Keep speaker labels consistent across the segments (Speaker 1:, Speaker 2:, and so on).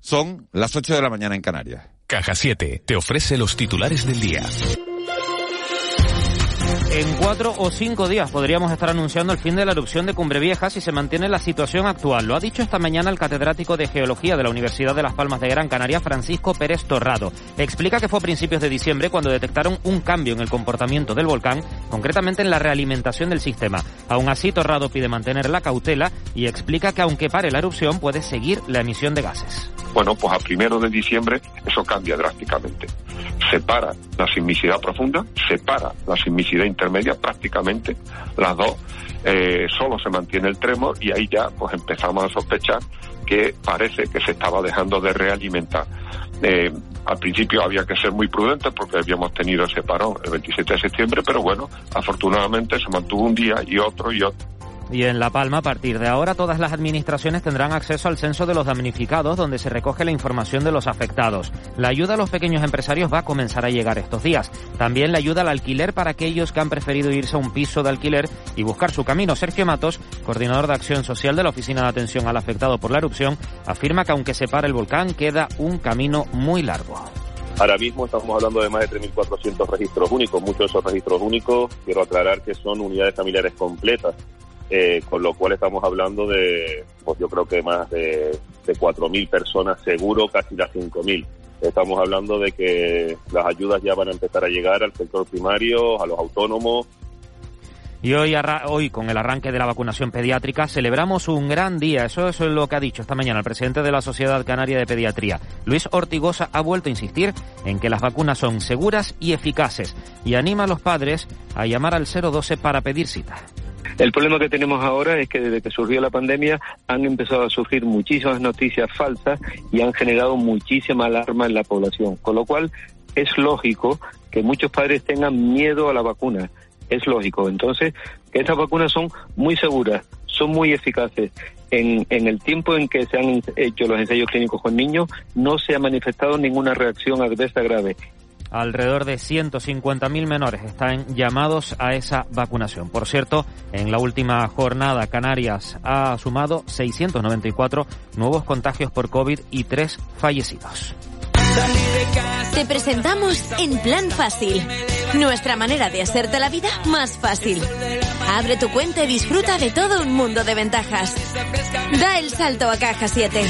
Speaker 1: Son las 8 de la mañana en Canarias.
Speaker 2: Caja 7 te ofrece los titulares del día.
Speaker 3: En cuatro o cinco días podríamos estar anunciando el fin de la erupción de Cumbre Vieja si se mantiene la situación actual. Lo ha dicho esta mañana el catedrático de Geología de la Universidad de Las Palmas de Gran Canaria, Francisco Pérez Torrado. Explica que fue a principios de diciembre cuando detectaron un cambio en el comportamiento del volcán, concretamente en la realimentación del sistema. Aún así, Torrado pide mantener la cautela y explica que aunque pare la erupción, puede seguir la emisión de gases.
Speaker 4: Bueno, pues a primero de diciembre eso cambia drásticamente. Separa la sismicidad profunda, separa la sismicidad intermedia, prácticamente las dos. Eh, solo se mantiene el tremor y ahí ya pues empezamos a sospechar que parece que se estaba dejando de realimentar. Eh, al principio había que ser muy prudentes porque habíamos tenido ese parón el 27 de septiembre, pero bueno, afortunadamente se mantuvo un día y otro y otro
Speaker 3: y en La Palma, a partir de ahora, todas las administraciones tendrán acceso al censo de los damnificados, donde se recoge la información de los afectados. La ayuda a los pequeños empresarios va a comenzar a llegar estos días. También la ayuda al alquiler para aquellos que han preferido irse a un piso de alquiler y buscar su camino. Sergio Matos, coordinador de acción social de la Oficina de Atención al Afectado por la Erupción, afirma que aunque se pare el volcán, queda un camino muy largo.
Speaker 5: Ahora mismo estamos hablando de más de 3.400 registros únicos. Muchos de esos registros únicos, quiero aclarar que son unidades familiares completas. Eh, con lo cual estamos hablando de, pues yo creo que más de, de 4.000 personas, seguro casi las 5.000. Estamos hablando de que las ayudas ya van a empezar a llegar al sector primario, a los autónomos,
Speaker 3: y hoy, hoy, con el arranque de la vacunación pediátrica, celebramos un gran día. Eso, eso, es lo que ha dicho esta mañana el presidente de la Sociedad Canaria de Pediatría. Luis Ortigosa ha vuelto a insistir en que las vacunas son seguras y eficaces y anima a los padres a llamar al 012 para pedir cita.
Speaker 6: El problema que tenemos ahora es que desde que surgió la pandemia han empezado a surgir muchísimas noticias falsas y han generado muchísima alarma en la población, con lo cual es lógico que muchos padres tengan miedo a la vacuna. Es lógico. Entonces, estas vacunas son muy seguras, son muy eficaces. En, en, el tiempo en que se han hecho los ensayos clínicos con niños, no se ha manifestado ninguna reacción adversa grave
Speaker 3: Alrededor de 150.000 menores están llamados a esa vacunación. Por cierto, en la última jornada Canarias ha sumado 694 nuevos contagios por COVID y tres fallecidos.
Speaker 7: Te presentamos En Plan Fácil, nuestra manera de hacerte la vida más fácil. Abre tu cuenta y disfruta de todo un mundo de ventajas. Da el salto a Caja 7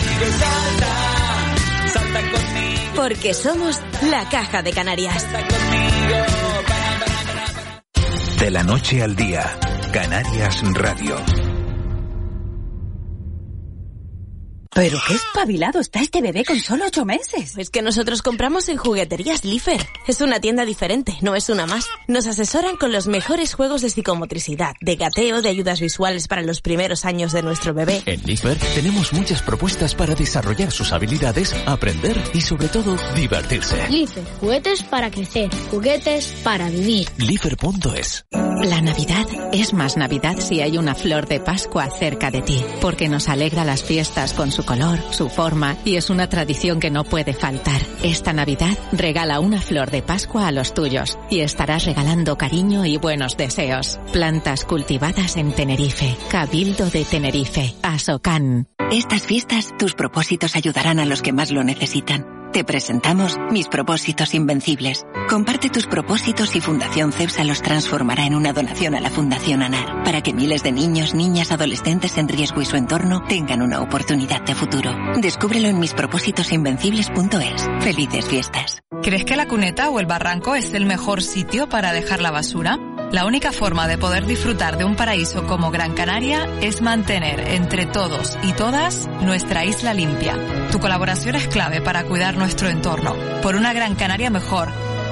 Speaker 7: porque somos la Caja de Canarias.
Speaker 2: De la noche al día, Canarias Radio.
Speaker 8: Pero qué espabilado está este bebé con solo ocho meses.
Speaker 7: Es que nosotros compramos en Jugueterías Lifer. Es una tienda diferente, no es una más. Nos asesoran con los mejores juegos de psicomotricidad, de gateo, de ayudas visuales para los primeros años de nuestro bebé.
Speaker 2: En Lifer tenemos muchas propuestas para desarrollar sus habilidades, aprender y sobre todo divertirse.
Speaker 9: Lifer, juguetes para crecer, juguetes para vivir.
Speaker 2: Lifer.es.
Speaker 10: La Navidad es más Navidad si hay una flor de Pascua cerca de ti, porque nos alegra las fiestas con su color, su forma y es una tradición que no puede faltar. Esta Navidad regala una flor de Pascua a los tuyos y estarás regalando cariño y buenos deseos. Plantas cultivadas en Tenerife. Cabildo de Tenerife. Asocan.
Speaker 11: Estas fiestas, tus propósitos ayudarán a los que más lo necesitan. Te presentamos Mis propósitos invencibles. Comparte tus propósitos y Fundación CEPSA los transformará en una donación a la Fundación ANAR para que miles de niños, niñas, adolescentes en riesgo y su entorno tengan una oportunidad de futuro. Descúbrelo en mispropósitosinvencibles.es. Felices fiestas.
Speaker 12: ¿Crees que la cuneta o el barranco es el mejor sitio para dejar la basura? La única forma de poder disfrutar de un paraíso como Gran Canaria es mantener entre todos y todas nuestra isla limpia. Tu colaboración es clave para cuidar nuestro entorno, por una Gran Canaria mejor,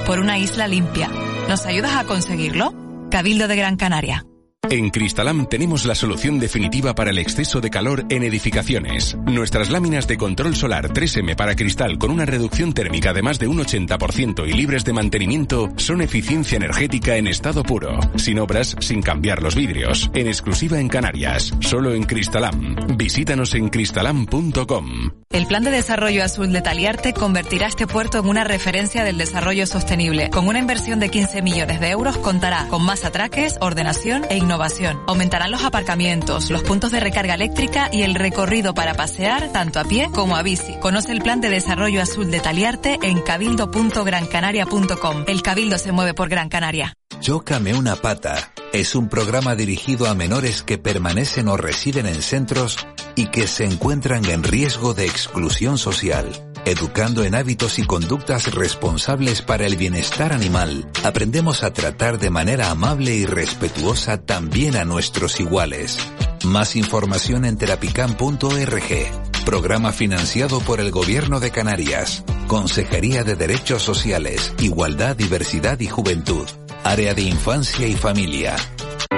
Speaker 12: por una isla limpia. ¿Nos ayudas a conseguirlo? Cabildo de Gran Canaria.
Speaker 13: En Cristalam tenemos la solución definitiva para el exceso de calor en edificaciones. Nuestras láminas de control solar 3M para cristal con una reducción térmica de más de un 80% y libres de mantenimiento son eficiencia energética en estado puro, sin obras, sin cambiar los vidrios, en exclusiva en Canarias, solo en Cristalam. Visítanos en cristalam.com.
Speaker 12: El Plan de Desarrollo Azul de Taliarte convertirá este puerto en una referencia del desarrollo sostenible. Con una inversión de 15 millones de euros contará con más atraques, ordenación e innovación Aumentarán los aparcamientos, los puntos de recarga eléctrica y el recorrido para pasear tanto a pie como a bici. Conoce el plan de desarrollo azul de Taliarte en cabildo.grancanaria.com. El Cabildo se mueve por Gran Canaria.
Speaker 14: Chócame una pata es un programa dirigido a menores que permanecen o residen en centros y que se encuentran en riesgo de exclusión social. Educando en hábitos y conductas responsables para el bienestar animal, aprendemos a tratar de manera amable y respetuosa también a nuestros iguales. Más información en terapicam.org. Programa financiado por el Gobierno de Canarias. Consejería de Derechos Sociales, Igualdad, Diversidad y Juventud. Área de Infancia y Familia.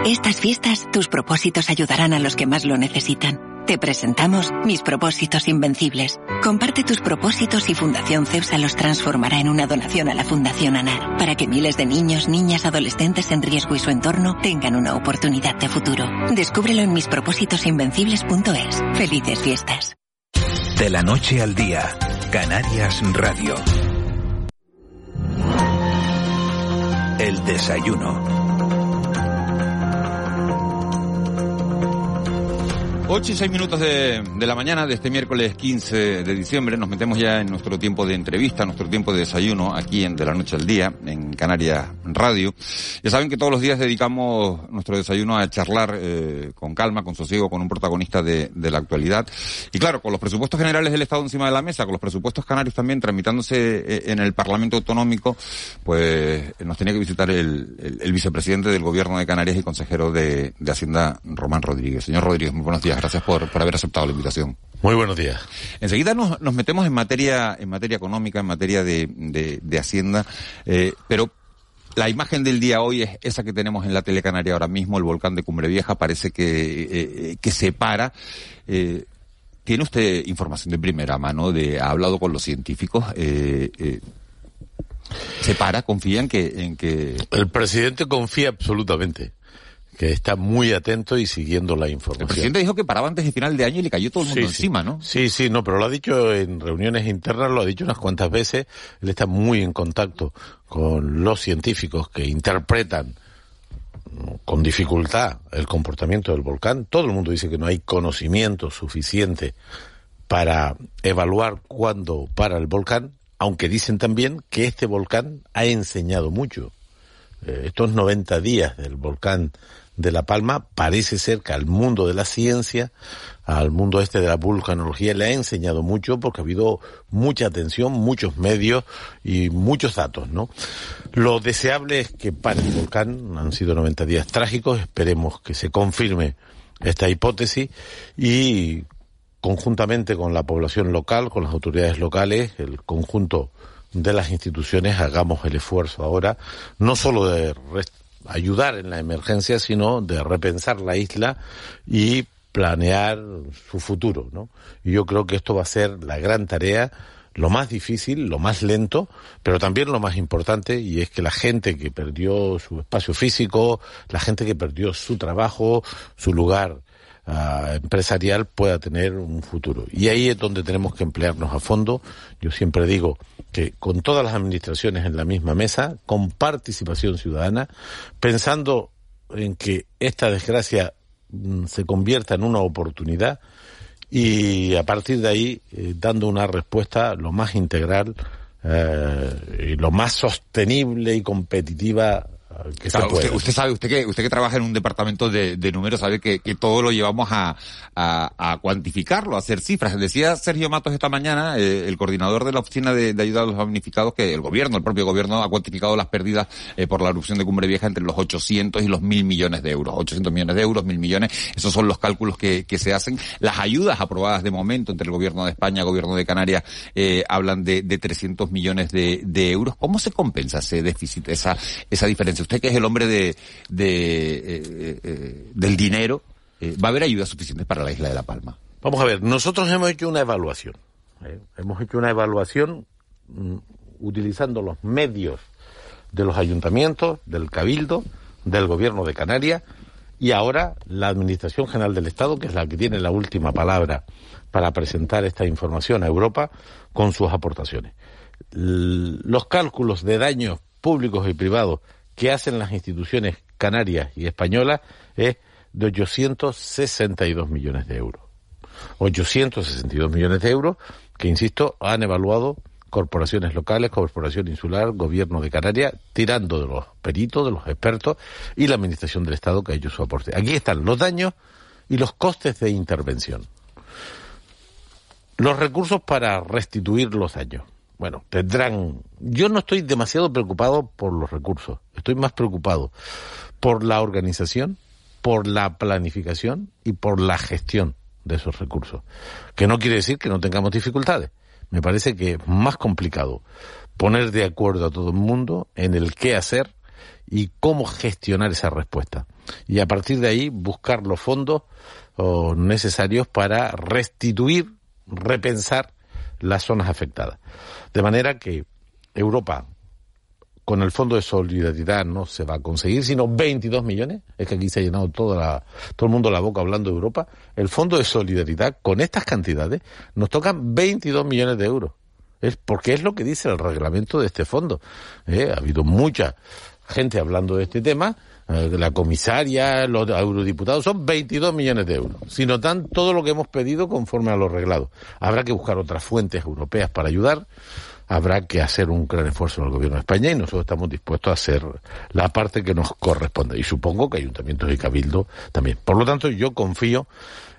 Speaker 11: Estas fiestas, tus propósitos ayudarán a los que más lo necesitan. Te presentamos Mis Propósitos Invencibles. Comparte tus propósitos y Fundación CEPSA los transformará en una donación a la Fundación ANAR para que miles de niños, niñas, adolescentes en riesgo y su entorno tengan una oportunidad de futuro. Descúbrelo en mispropósitosinvencibles.es. Felices fiestas.
Speaker 14: De la noche al día, Canarias Radio. El desayuno.
Speaker 1: 8 y 6 minutos de, de, la mañana de este miércoles 15 de diciembre nos metemos ya en nuestro tiempo de entrevista, nuestro tiempo de desayuno aquí en De la Noche al Día, en Canarias Radio. Ya saben que todos los días dedicamos nuestro desayuno a charlar eh, con calma, con sosiego, con un protagonista de, de, la actualidad. Y claro, con los presupuestos generales del Estado encima de la mesa, con los presupuestos canarios también tramitándose eh, en el Parlamento Autonómico, pues nos tenía que visitar el, el, vicepresidente del Gobierno de Canarias y consejero de, de Hacienda, Román Rodríguez. Señor Rodríguez, muy buenos días gracias por, por haber aceptado la invitación.
Speaker 15: Muy buenos días.
Speaker 1: Enseguida nos, nos metemos en materia, en materia económica, en materia de, de, de Hacienda, eh, pero la imagen del día hoy es esa que tenemos en la telecanaria ahora mismo, el volcán de Cumbre Vieja, parece que, eh, que se para. Eh, ¿Tiene usted información de primera mano? De, ¿Ha hablado con los científicos? Eh, eh, ¿Se para? ¿Confía en que, en que...?
Speaker 15: El presidente confía absolutamente que está muy atento y siguiendo la información.
Speaker 1: El presidente dijo que paraba antes de final de año y le cayó todo el mundo
Speaker 15: sí,
Speaker 1: encima. ¿no?
Speaker 15: Sí, sí, no, pero lo ha dicho en reuniones internas, lo ha dicho unas cuantas veces. Él está muy en contacto con los científicos que interpretan con dificultad el comportamiento del volcán. Todo el mundo dice que no hay conocimiento suficiente para evaluar cuándo para el volcán, aunque dicen también que este volcán ha enseñado mucho. Eh, estos 90 días del volcán de La Palma parece ser que al mundo de la ciencia, al mundo este de la vulcanología le ha enseñado mucho porque ha habido mucha atención, muchos medios y muchos datos, ¿no? Lo deseable es que pare el volcán, han sido 90 días trágicos, esperemos que se confirme esta hipótesis y conjuntamente con la población local, con las autoridades locales, el conjunto de las instituciones hagamos el esfuerzo ahora, no solo de ayudar en la emergencia, sino de repensar la isla y planear su futuro, ¿no? Y yo creo que esto va a ser la gran tarea, lo más difícil, lo más lento, pero también lo más importante, y es que la gente que perdió su espacio físico, la gente que perdió su trabajo, su lugar uh, empresarial pueda tener un futuro. Y ahí es donde tenemos que emplearnos a fondo. Yo siempre digo que con todas las administraciones en la misma mesa, con participación ciudadana, pensando en que esta desgracia mm, se convierta en una oportunidad y a partir de ahí eh, dando una respuesta lo más integral eh, y lo más sostenible y competitiva
Speaker 1: claro, usted, usted, sabe, usted que, usted que trabaja en un departamento de, de números, sabe que, que, todo lo llevamos a, a, a, cuantificarlo, a hacer cifras. Decía Sergio Matos esta mañana, eh, el coordinador de la Oficina de, de, Ayuda a los Damnificados, que el gobierno, el propio gobierno, ha cuantificado las pérdidas eh, por la erupción de Cumbre Vieja entre los 800 y los 1.000 millones de euros. 800 millones de euros, 1.000 millones, esos son los cálculos que, que se hacen. Las ayudas aprobadas de momento entre el gobierno de España y el gobierno de Canarias eh, hablan de, de 300 millones de, de euros. ¿Cómo se compensa ese déficit, esa, esa diferencia? Usted que es el hombre de, del dinero, ¿va a haber ayuda suficiente para la isla de La Palma?
Speaker 15: Vamos a ver, nosotros hemos hecho una evaluación. Hemos hecho una evaluación mm, utilizando los medios de los ayuntamientos, del Cabildo, del Gobierno de Canarias y ahora la Administración General del Estado, que es la que tiene la última palabra para presentar esta información a Europa con sus aportaciones. los cálculos de daños públicos y privados que hacen las instituciones canarias y españolas es de 862 millones de euros. 862 millones de euros que, insisto, han evaluado corporaciones locales, corporación insular, gobierno de Canarias, tirando de los peritos, de los expertos y la administración del Estado que ha hecho su aporte. Aquí están los daños y los costes de intervención. Los recursos para restituir los daños. Bueno, tendrán. Yo no estoy demasiado preocupado por los recursos. Estoy más preocupado por la organización, por la planificación y por la gestión de esos recursos. Que no quiere decir que no tengamos dificultades me parece que es más complicado poner de acuerdo a todo el mundo en el qué hacer y cómo gestionar esa respuesta. Y a partir de ahí buscar los fondos necesarios para restituir, repensar las zonas afectadas. De manera que Europa con el Fondo de Solidaridad no se va a conseguir, sino 22 millones. Es que aquí se ha llenado toda la, todo el mundo la boca hablando de Europa. El Fondo de Solidaridad, con estas cantidades, nos tocan 22 millones de euros. Es porque es lo que dice el reglamento de este fondo. ¿eh? Ha habido mucha gente hablando de este tema. Eh, la comisaria, los eurodiputados, son 22 millones de euros. Si notan todo lo que hemos pedido conforme a lo reglado. Habrá que buscar otras fuentes europeas para ayudar habrá que hacer un gran esfuerzo en el gobierno de España y nosotros estamos dispuestos a hacer la parte que nos corresponde. Y supongo que ayuntamientos y cabildo también. Por lo tanto, yo confío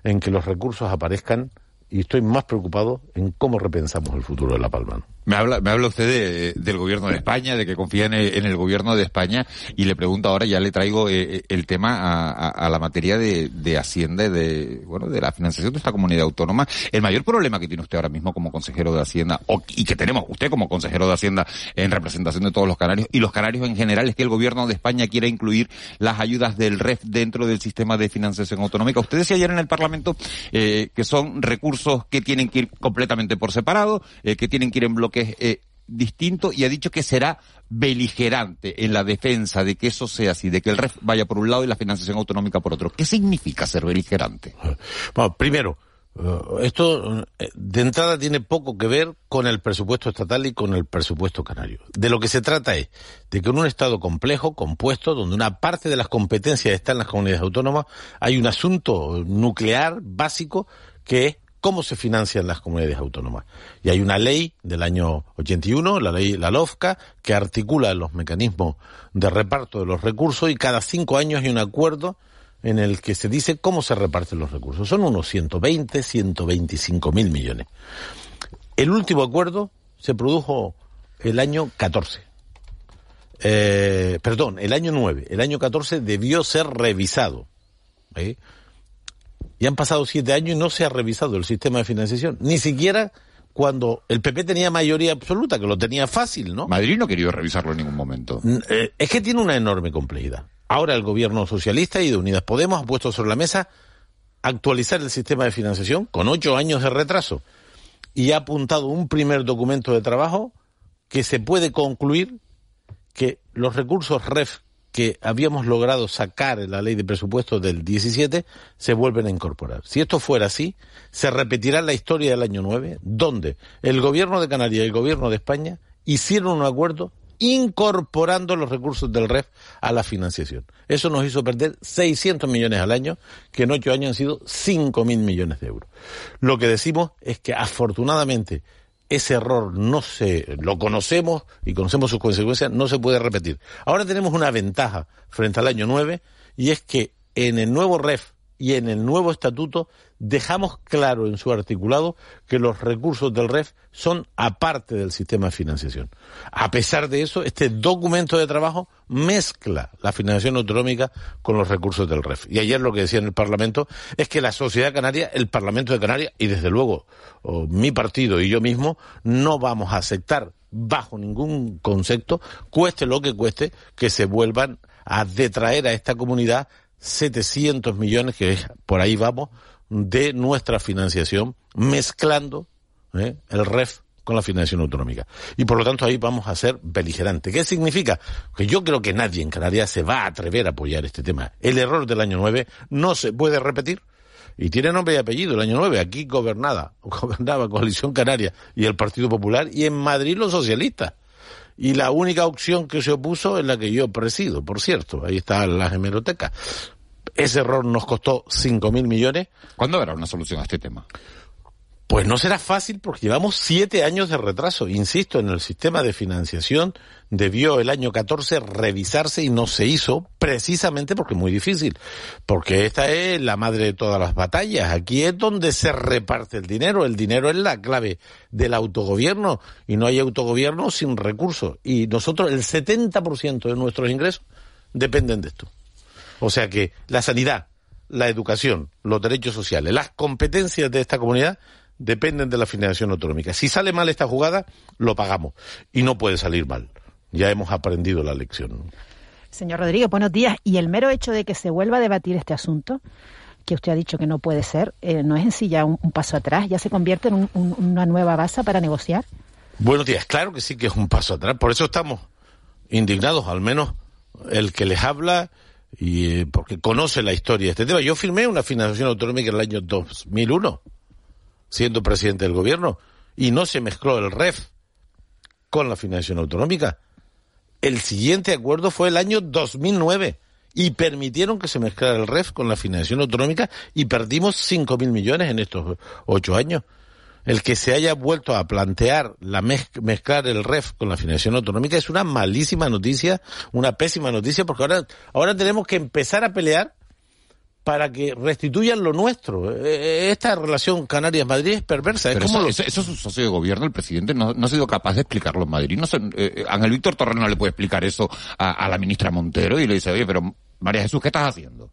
Speaker 15: en que los recursos aparezcan y estoy más preocupado en cómo repensamos el futuro de La Palma.
Speaker 1: Me habla, me habla usted del gobierno de España, de que confía en el, gobierno de España, y le pregunto ahora, ya le traigo eh, eh, el tema a, la materia de, de Hacienda y de, bueno, de la financiación de esta comunidad autónoma. El mayor problema que tiene usted ahora mismo como consejero de Hacienda, o, y que tenemos usted como consejero de Hacienda en representación de todos los canarios, y los canarios en general, es que el gobierno de España quiere incluir las ayudas del REF dentro del sistema de financiación autonómica. Usted decía ayer en el Parlamento eh, que son recursos que tienen que ir completamente por separado, que tienen que ir en bloque que es eh, distinto y ha dicho que será beligerante en la defensa de que eso sea así, de que el REF vaya por un lado y la financiación autonómica por otro. ¿Qué significa ser beligerante?
Speaker 15: Bueno, primero, eh, esto eh, de entrada tiene poco que ver con el presupuesto estatal y con el presupuesto canario. De lo que se trata es de que en un Estado complejo, compuesto, donde una parte de las competencias está en las comunidades autónomas, hay un asunto nuclear básico que es cómo se financian las comunidades autónomas. Y hay una ley del año 81, la ley, la LOFCA, que articula los mecanismos de reparto de los recursos y cada cinco años hay un acuerdo en el que se dice cómo se reparten los recursos. Son unos 120, 125 mil millones. El último acuerdo se produjo el año 14. Eh, perdón, el año 9. El año 14 debió ser revisado. ¿eh? Y han pasado siete años y no se ha revisado el sistema de financiación. Ni siquiera cuando el PP tenía mayoría absoluta, que lo tenía fácil, ¿no?
Speaker 1: Madrid no quería revisarlo en ningún momento.
Speaker 15: Eh, es que tiene una enorme complejidad. Ahora el gobierno socialista y de Unidas Podemos ha puesto sobre la mesa actualizar el sistema de financiación con ocho años de retraso y ha apuntado un primer documento de trabajo que se puede concluir que los recursos REF que habíamos logrado sacar en la ley de presupuestos del 17 se vuelven a incorporar. Si esto fuera así, se repetirá la historia del año 9, donde el gobierno de Canarias y el gobierno de España hicieron un acuerdo incorporando los recursos del REF a la financiación. Eso nos hizo perder 600 millones al año, que en ocho años han sido 5.000 millones de euros. Lo que decimos es que afortunadamente ese error no se lo conocemos y conocemos sus consecuencias, no se puede repetir. Ahora tenemos una ventaja frente al año 9 y es que en el nuevo REF y en el nuevo estatuto dejamos claro en su articulado que los recursos del REF son aparte del sistema de financiación. A pesar de eso, este documento de trabajo mezcla la financiación autonómica con los recursos del REF. Y ayer lo que decía en el Parlamento es que la sociedad canaria, el Parlamento de Canarias y desde luego mi partido y yo mismo no vamos a aceptar bajo ningún concepto, cueste lo que cueste, que se vuelvan a detraer a esta comunidad 700 millones, que por ahí vamos, de nuestra financiación, mezclando ¿eh? el REF con la financiación autonómica. Y por lo tanto ahí vamos a ser beligerantes. ¿Qué significa? Que yo creo que nadie en Canarias se va a atrever a apoyar este tema. El error del año 9 no se puede repetir. Y tiene nombre y apellido, el año 9, aquí gobernada, gobernaba Coalición Canaria y el Partido Popular, y en Madrid los socialistas. Y la única opción que se opuso es la que yo presido, por cierto. Ahí está la hemeroteca. Ese error nos costó 5.000 millones.
Speaker 1: ¿Cuándo habrá una solución a este tema?
Speaker 15: Pues no será fácil porque llevamos siete años de retraso. Insisto, en el sistema de financiación debió el año 14 revisarse y no se hizo precisamente porque es muy difícil. Porque esta es la madre de todas las batallas. Aquí es donde se reparte el dinero. El dinero es la clave del autogobierno y no hay autogobierno sin recursos. Y nosotros el 70% de nuestros ingresos dependen de esto. O sea que la sanidad, la educación, los derechos sociales, las competencias de esta comunidad dependen de la financiación autonómica. Si sale mal esta jugada, lo pagamos. Y no puede salir mal. Ya hemos aprendido la lección.
Speaker 16: Señor Rodríguez, buenos días. ¿Y el mero hecho de que se vuelva a debatir este asunto, que usted ha dicho que no puede ser, eh, no es en sí ya un, paso atrás? ¿Ya se convierte en una nueva base para negociar?
Speaker 15: Buenos días. Claro que sí que es un paso atrás. Por eso estamos indignados, al menos el que les habla y eh, porque conoce la historia de este tema. Yo firmé una financiación autonómica en el año 2001 siendo presidente del gobierno, y no se mezcló el REF con la financiación autonómica. El siguiente acuerdo fue el año 2009 y permitieron que se mezclara el REF con la financiación autonómica y perdimos 5.000 millones en estos ocho años. El que se haya vuelto a plantear la mezclar el REF con la financiación autonómica es una malísima noticia, una pésima noticia, porque ahora, ahora tenemos que empezar a pelear para que restituyan lo nuestro. Eh, eh, esta relación Canarias-Madrid es perversa.
Speaker 1: eso, es un socio de gobierno, el presidente no, ha sido capaz de explicarlo en Madrid. No eh, Ángel Víctor Torres no le puede explicar eso a, la ministra Montero y le dice, oye, pero María Jesús, ¿qué estás haciendo?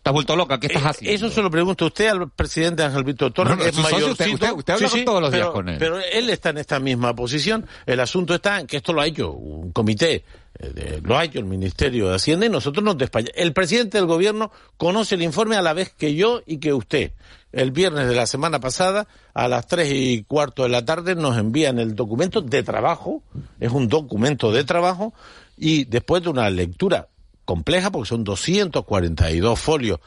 Speaker 1: ¿Estás vuelto loca? ¿Qué estás haciendo?
Speaker 15: Eso se lo pregunta usted al presidente Ángel Víctor Torres, es mayor.
Speaker 1: Usted, usted, habla todos los días con él.
Speaker 15: Pero él está en esta misma posición. El asunto está en que esto lo ha hecho un comité eh, lo ha hecho el Ministerio de Hacienda y nosotros nos despachamos. El presidente del gobierno conoce el informe a la vez que yo y que usted. El viernes de la semana pasada, a las tres y cuarto de la tarde, nos envían el documento de trabajo, es un documento de trabajo, y después de una lectura compleja, porque son 242 folios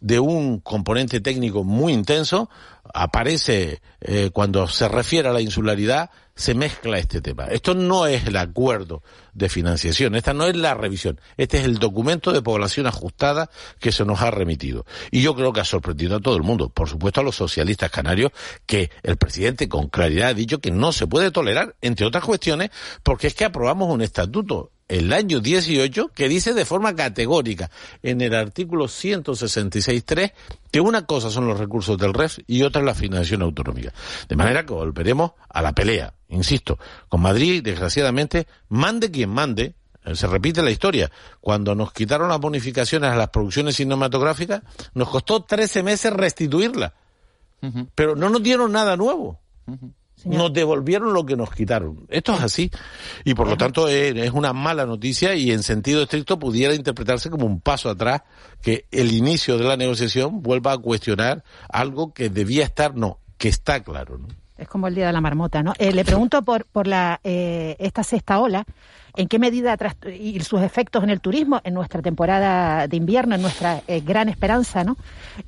Speaker 15: de un componente técnico muy intenso, aparece eh, cuando se refiere a la insularidad, se mezcla este tema. Esto no es el acuerdo de financiación, esta no es la revisión, este es el documento de población ajustada que se nos ha remitido. Y yo creo que ha sorprendido a todo el mundo, por supuesto a los socialistas canarios, que el presidente con claridad ha dicho que no se puede tolerar, entre otras cuestiones, porque es que aprobamos un estatuto el año 18 que dice de forma categórica en el artículo 166.3 que una cosa son los recursos del REF y otra la financiación autonómica. De manera que volveremos a la pelea, insisto, con Madrid, desgraciadamente, mande quien mande, eh, se repite la historia. Cuando nos quitaron las bonificaciones a las producciones cinematográficas, nos costó 13 meses restituirlas. Pero no nos dieron nada nuevo nos devolvieron lo que nos quitaron. Esto es así. Y por lo tanto es, una mala noticia y en sentido estricto pudiera interpretarse como un paso atrás que el inicio de la negociación vuelva a cuestionar algo que debía estar, no, que está claro. ¿no?
Speaker 16: Es como el día de la marmota, ¿no? Eh, le pregunto por, por la, eh, esta sexta ola, ¿en qué medida y sus efectos en el turismo, en nuestra temporada de invierno, en nuestra eh, gran esperanza, ¿no?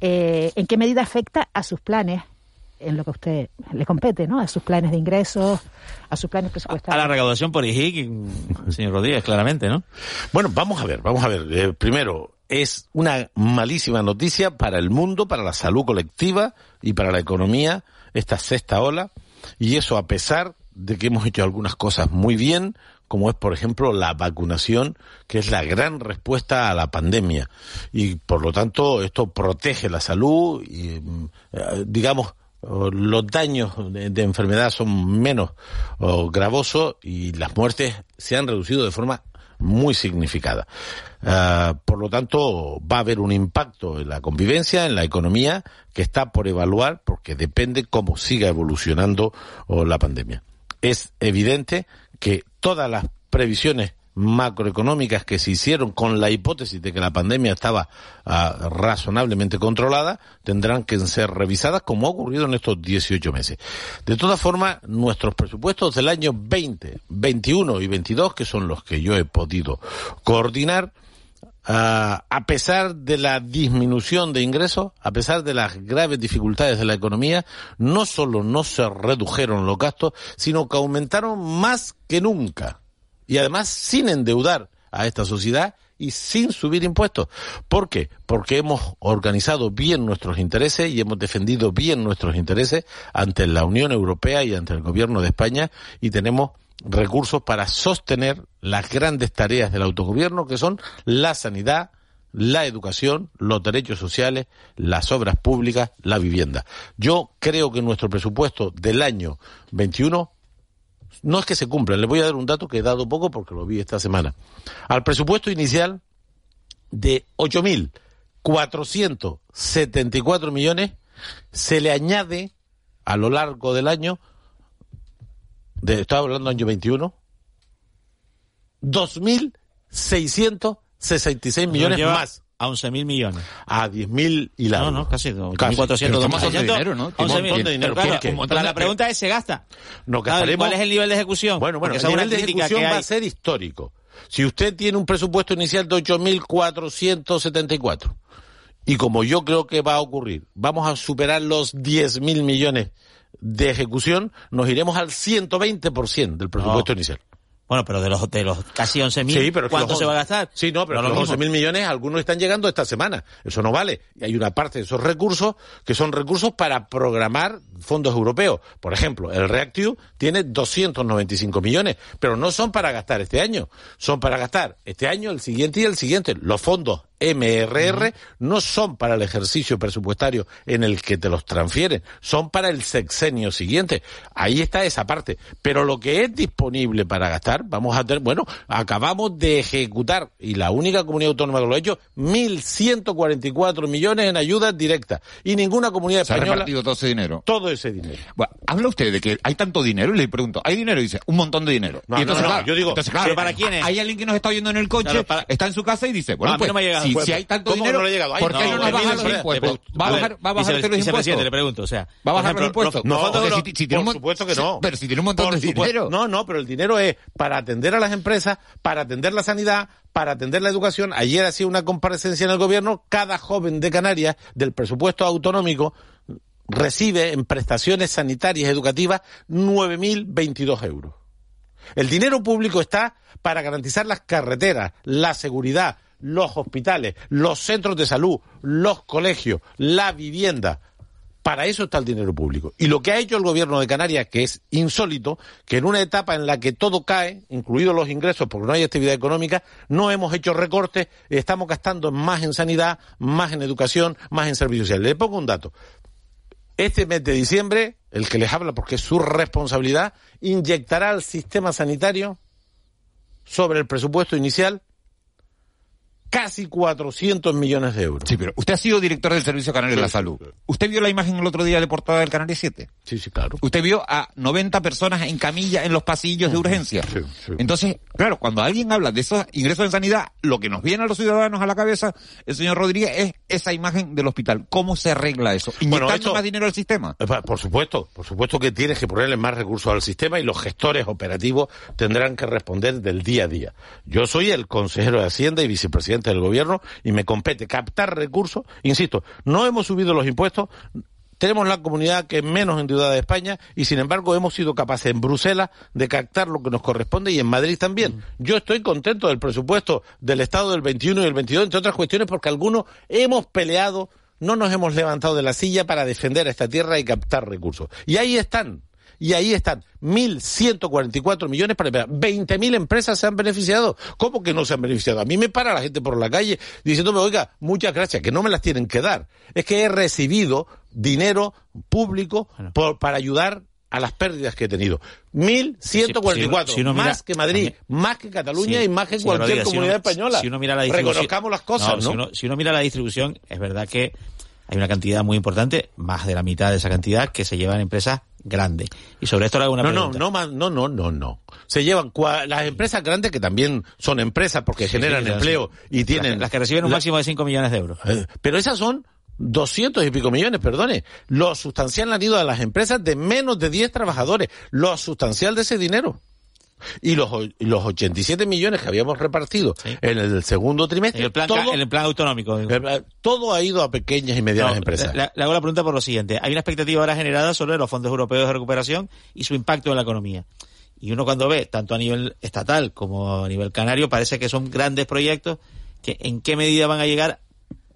Speaker 16: ¿En qué medida afecta a sus planes en lo que a usted le compete, ¿no? A sus planes de ingresos, a sus planes presupuestarios.
Speaker 3: A la recaudación por IGIC, señor Rodríguez, claramente, ¿no?
Speaker 15: Bueno, vamos a ver, vamos a ver. Eh, primero, es una malísima noticia para el mundo, para la salud colectiva y para la economía, esta sexta ola, y eso a pesar de que hemos hecho algunas cosas muy bien, como es, por ejemplo, la vacunación, que es la gran respuesta a la pandemia. Y, por lo tanto, esto protege la salud y, mm, eh, digamos, los daños de, enfermedad son menos gravosos y las muertes se han reducido de forma muy significada. Ah, por lo tanto, va a haber un impacto en la convivencia, en la economía, que está por evaluar porque depende cómo siga evolucionando la pandemia. es evidente que todas las previsiones macroeconómicas que se hicieron con la hipótesis de que la pandemia estaba ah, razonablemente controlada tendrán que ser revisadas como ha ocurrido en estos 18 meses. De todas formas, nuestros presupuestos del año 20, 21 y 22, que son los que yo he podido coordinar, ah, a pesar de la disminución de ingresos, a pesar de las graves dificultades de la economía, no solo no se redujeron los gastos, sino que aumentaron más que nunca y además sin endeudar a esta sociedad y sin subir impuestos. ¿Por qué? Porque hemos organizado bien nuestros intereses y hemos defendido bien nuestros intereses ante la Unión Europea y ante el Gobierno de España y tenemos recursos para sostener las grandes tareas del autogobierno que son la sanidad, la educación, los derechos sociales, las obras públicas, la vivienda. Yo creo que nuestro presupuesto del año 21 no es que se cumplan. Les voy a dar un dato que he dado poco porque lo vi esta semana. Al presupuesto inicial de 8.474 millones se le añade a lo largo del año, de, estaba hablando año 21, 2.666 millones más
Speaker 17: a 11.000 millones.
Speaker 15: A 10.000 y la.
Speaker 17: No, no, casi 1.400.
Speaker 1: Un montón de dinero, ¿no?
Speaker 15: Un montón de dinero.
Speaker 17: Claro,
Speaker 15: ¿Por qué?
Speaker 17: la, la pregunta es, ¿se gasta? Claro,
Speaker 15: gastaremos...
Speaker 17: ¿Cuál es el nivel de ejecución?
Speaker 15: Bueno, bueno,
Speaker 17: Porque
Speaker 15: el
Speaker 17: esa es una
Speaker 15: nivel de ejecución
Speaker 17: que
Speaker 15: va a ser histórico. Si usted tiene un presupuesto inicial de 8.474 y como yo creo que va a ocurrir, vamos a superar los 10.000 millones de ejecución, nos iremos al 120% del presupuesto
Speaker 17: No.
Speaker 15: inicial.
Speaker 17: Bueno, pero de los, de los casi 11.000,
Speaker 15: Sí, pero
Speaker 17: ¿cuánto
Speaker 15: los
Speaker 17: se va a gastar?
Speaker 15: Sí, no, pero
Speaker 17: No
Speaker 15: los
Speaker 17: mismo.
Speaker 15: 11.000 millones, algunos están llegando esta semana. Eso no vale. Y hay una parte de esos recursos que son recursos para programar fondos europeos. Por ejemplo, el Reactive tiene 295 millones, pero no son para gastar este año. Son para gastar este año, el siguiente y el siguiente. Los fondos MRR no son para el ejercicio presupuestario en el que te los transfieren, son para el sexenio siguiente. Ahí está esa parte. Pero lo que es disponible para gastar, vamos a tener, bueno, acabamos de ejecutar, y la única comunidad autónoma que lo ha hecho, 1.144 millones en ayudas directas. Y ninguna comunidad
Speaker 1: Se ha
Speaker 15: española,
Speaker 1: repartido todo ese dinero.
Speaker 15: todo ese dinero.
Speaker 1: Bueno, habla usted de que hay tanto dinero y le pregunto, ¿hay dinero? Y dice, un montón de dinero.
Speaker 15: No,
Speaker 1: y entonces,
Speaker 15: no, no,
Speaker 1: claro,
Speaker 15: yo digo,
Speaker 1: entonces, claro,
Speaker 17: ¿pero para quién es?
Speaker 1: Hay alguien que nos está oyendo en el coche,
Speaker 17: Claro, para-
Speaker 1: está en su casa y dice, bueno, pues,
Speaker 17: no me ha llegado.
Speaker 1: Si,
Speaker 17: Pues,
Speaker 1: si hay tanto
Speaker 15: ¿cómo
Speaker 1: dinero,
Speaker 15: no le ha
Speaker 1: ¿por qué
Speaker 15: no,
Speaker 1: no, nos bajan los impuestos? ¿Va a bajar, va a bajar usted los impuestos?
Speaker 17: le pregunto, o sea,
Speaker 1: ¿Va a bajar los impuestos? un
Speaker 15: por supuesto que no.
Speaker 1: Pero si tiene un montón de dinero.
Speaker 15: No, no, pero el dinero es para atender a las empresas, para atender la sanidad, para atender la educación. Ayer hacía una comparecencia en el gobierno, cada joven de Canarias del presupuesto autonómico recibe en prestaciones sanitarias educativas 9.022 euros. El dinero público está para garantizar las carreteras, la seguridad, los hospitales, los centros de salud, los colegios, la vivienda. Para eso está el dinero público. Y lo que ha hecho el gobierno de Canarias, que es insólito, que en una etapa en la que todo cae, incluidos los ingresos porque no hay actividad económica, no hemos hecho recortes, estamos gastando más en sanidad, más en educación, más en servicios sociales. Le pongo un dato. Este mes de diciembre, el que les habla porque es su responsabilidad, inyectará al sistema sanitario sobre el presupuesto inicial casi 400 millones de euros.
Speaker 1: Sí, pero usted ha sido director del Servicio Canario de la Salud. ¿Usted vio la imagen el otro día de portada del Canal 7?
Speaker 15: Sí, sí, claro.
Speaker 1: Usted vio a 90 personas en camilla en los pasillos de urgencia.
Speaker 15: Sí, sí.
Speaker 1: Entonces, claro, cuando alguien habla de esos ingresos en sanidad, lo que nos viene a los ciudadanos a la cabeza, el señor Rodríguez, es esa imagen del hospital. ¿Cómo se arregla eso? ¿Inyectando
Speaker 15: esto-
Speaker 1: más dinero al sistema?
Speaker 15: Eh, Por supuesto, por supuesto que tienes que ponerle más recursos al sistema y los gestores operativos tendrán que responder del día a día. Yo soy el consejero de Hacienda y vicepresidente del gobierno y me compete captar recursos. Insisto, no hemos subido los impuestos. Tenemos la comunidad que es menos endeudada de España y sin embargo hemos sido capaces en Bruselas de captar lo que nos corresponde y en Madrid también. Yo estoy contento del presupuesto del Estado del 21 y el 22, entre otras cuestiones porque algunos hemos peleado no nos hemos levantado de la silla para defender a esta tierra y captar recursos. Y ahí están. Y ahí están 1.144 millones para empezar. 20.000 empresas se han beneficiado. ¿Cómo que no se han beneficiado? A mí me para la gente por la calle diciéndome, oiga, muchas gracias, que no me las tienen que dar. Es que he recibido dinero público por- para ayudar a las pérdidas que he tenido. 1.144,
Speaker 17: Si- si mira-
Speaker 15: más que Madrid,
Speaker 17: también-
Speaker 15: más que Cataluña y más que cualquier
Speaker 17: si
Speaker 15: comunidad
Speaker 17: uno-
Speaker 15: española.
Speaker 17: Si uno mira la distribución,
Speaker 15: Reconozcamos las cosas, ¿no?
Speaker 17: Si uno, si uno mira la distribución, es verdad que hay una cantidad muy importante, más de la mitad de esa cantidad, que se llevan empresas grandes. Y sobre esto le hago una
Speaker 15: no,
Speaker 17: pregunta.
Speaker 15: No, no, no, no, no, no. Se llevan cua- las empresas grandes que también son empresas porque
Speaker 17: Sí,
Speaker 15: generan
Speaker 17: sí,
Speaker 15: empleo
Speaker 17: sí.
Speaker 15: y tienen...
Speaker 17: Las, las que reciben un
Speaker 15: la-
Speaker 17: máximo de 5 millones de euros.
Speaker 15: Eh, Pero esas son 200 y pico millones, perdone. Lo sustancial han ido a las empresas de menos de 10 trabajadores. Lo sustancial de ese dinero. Y los, los 87 millones que habíamos repartido en el segundo trimestre,
Speaker 17: En el plan,
Speaker 15: todo,
Speaker 17: ca- en el plan autonómico. digo.
Speaker 15: todo ha ido a pequeñas y medianas
Speaker 17: No,
Speaker 15: empresas.
Speaker 17: Le, le hago la pregunta por lo siguiente. Hay una expectativa ahora generada sobre los fondos europeos de recuperación y su impacto en la economía. Y uno cuando ve, tanto a nivel estatal como a nivel canario, parece que son grandes proyectos que en qué medida van a llegar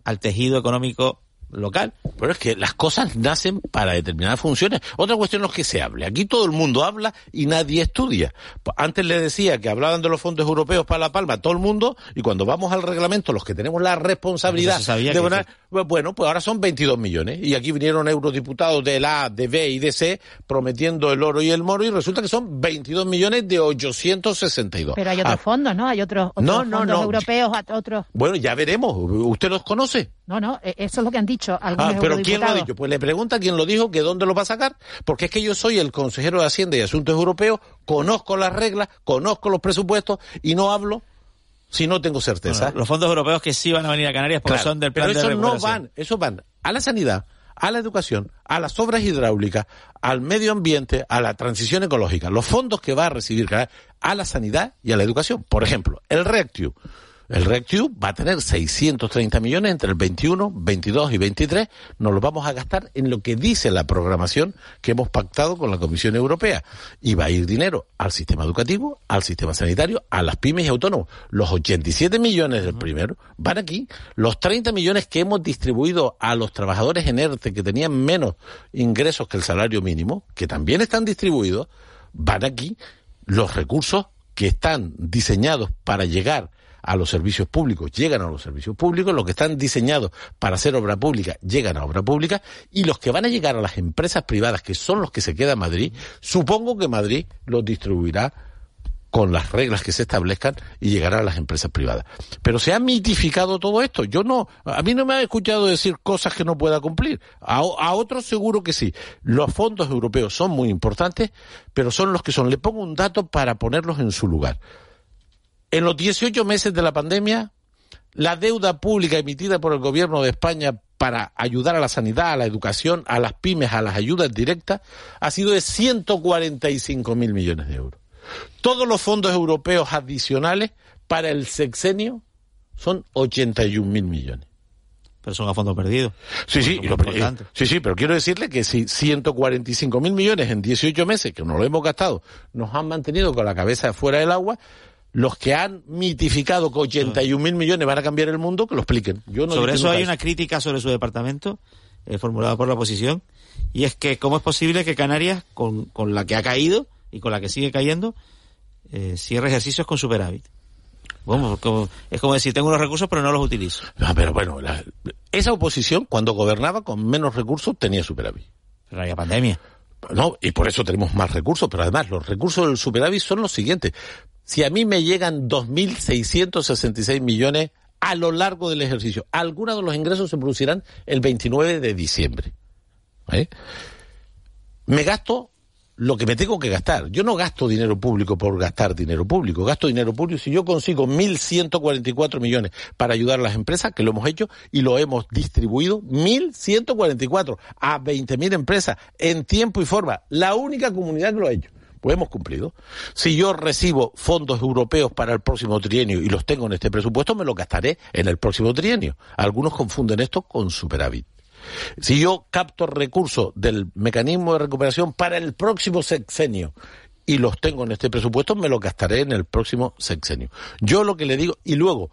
Speaker 17: al tejido económico local.
Speaker 15: Pero es que las cosas nacen para determinadas funciones. Otra cuestión es que se hable. Aquí todo el mundo habla y nadie estudia. Antes le decía que hablaban de los fondos europeos para La Palma todo el mundo y cuando vamos al reglamento, los que tenemos la responsabilidad de
Speaker 17: que-
Speaker 15: donar, pues bueno, pues ahora son 22 millones. Y aquí vinieron eurodiputados de la A, de B y de C prometiendo el oro y el moro y resulta que son 22 millones de 862.
Speaker 16: Pero hay otros
Speaker 15: Ah,
Speaker 16: fondos, ¿no? Hay otros, otros
Speaker 15: No, no,
Speaker 16: fondos
Speaker 15: no.
Speaker 16: europeos, a- otros...
Speaker 15: bueno, ya veremos. ¿Usted los conoce?
Speaker 16: No, no, eh, eso es lo que han dicho algunos
Speaker 15: Ah, pero ¿quién lo ha dicho? Pues le pregunta quién lo dijo, que dónde lo va a sacar, porque es que yo soy el consejero de Hacienda y Asuntos Europeos, conozco las reglas, conozco los presupuestos y no hablo si no tengo certeza.
Speaker 17: Bueno, los fondos europeos que sí van a venir a Canarias porque
Speaker 15: Claro,
Speaker 17: son del plan
Speaker 15: pero
Speaker 17: de
Speaker 15: esos no van, esos van a la sanidad, a la educación, a las obras hidráulicas, al medio ambiente, a la transición ecológica. Los fondos que va a recibir Canarias, a la sanidad y a la educación. Por ejemplo, el REACTIU. El REACTIU va a tener 630 millones entre el 21, 22 y 23. Nos los vamos a gastar en lo que dice la programación que hemos pactado con la Comisión Europea. Y va a ir dinero al sistema educativo, al sistema sanitario, a las pymes y autónomos. Los 87 millones del primero van aquí. Los 30 millones que hemos distribuido a los trabajadores en ERTE que tenían menos ingresos que el salario mínimo, que también están distribuidos, van aquí. Los recursos que están diseñados para llegar a los servicios públicos llegan a los servicios públicos, los que están diseñados para hacer obra pública llegan a obra pública y los que van a llegar a las empresas privadas, que son los que se quedan en Madrid, supongo que Madrid los distribuirá con las reglas que se establezcan y llegará a las empresas privadas. Pero se ha mitificado todo esto. Yo no, a mí no me ha escuchado decir cosas que no pueda cumplir. A, a otros seguro que sí. Los fondos europeos son muy importantes, pero son los que son. Le pongo un dato para ponerlos en su lugar. En los 18 meses de la pandemia, la deuda pública emitida por el gobierno de España para ayudar a la sanidad, a la educación, a las pymes, a las ayudas directas, ha sido de 145 mil millones de euros. Todos los fondos europeos adicionales para el sexenio son 81 mil millones.
Speaker 17: Pero son a fondo perdido.
Speaker 15: Sí, sí, lo- sí, sí, pero quiero decirle que si 145 mil millones en 18 meses, que nos lo hemos gastado, nos han mantenido con la cabeza fuera del agua, los que han mitificado que 81 mil millones van a cambiar el mundo, que lo expliquen. Yo no
Speaker 17: sobre eso hay una crítica sobre su departamento, eh, formulada por la oposición, y es que cómo es posible que Canarias, con, con la que ha caído y con la que sigue cayendo, eh, cierre ejercicios con superávit. Bueno, como- es como decir, tengo unos recursos pero no los utilizo.
Speaker 15: Ah, pero bueno, la- esa oposición, cuando gobernaba con menos recursos, tenía superávit.
Speaker 17: Pero había pandemia.
Speaker 15: No, y por eso tenemos más recursos, pero además los recursos del superávit son los siguientes. Si a mí me llegan 2.666 millones a lo largo del ejercicio, algunos de los ingresos se producirán el 29 de diciembre. ¿eh? Me gasto lo que me tengo que gastar. Yo no gasto dinero público por gastar dinero público. Gasto dinero público si yo consigo 1.144 millones para ayudar a las empresas, que lo hemos hecho y lo hemos distribuido, 1.144 a 20.000 empresas en tiempo y forma. La única comunidad que lo ha hecho. Pues hemos cumplido. Si yo recibo fondos europeos para el próximo trienio y los tengo en este presupuesto, me los gastaré en el próximo trienio. Algunos confunden esto con superávit. Si yo capto recursos del mecanismo de recuperación para el próximo sexenio y los tengo en este presupuesto, me los gastaré en el próximo sexenio. Yo lo que le digo, y luego,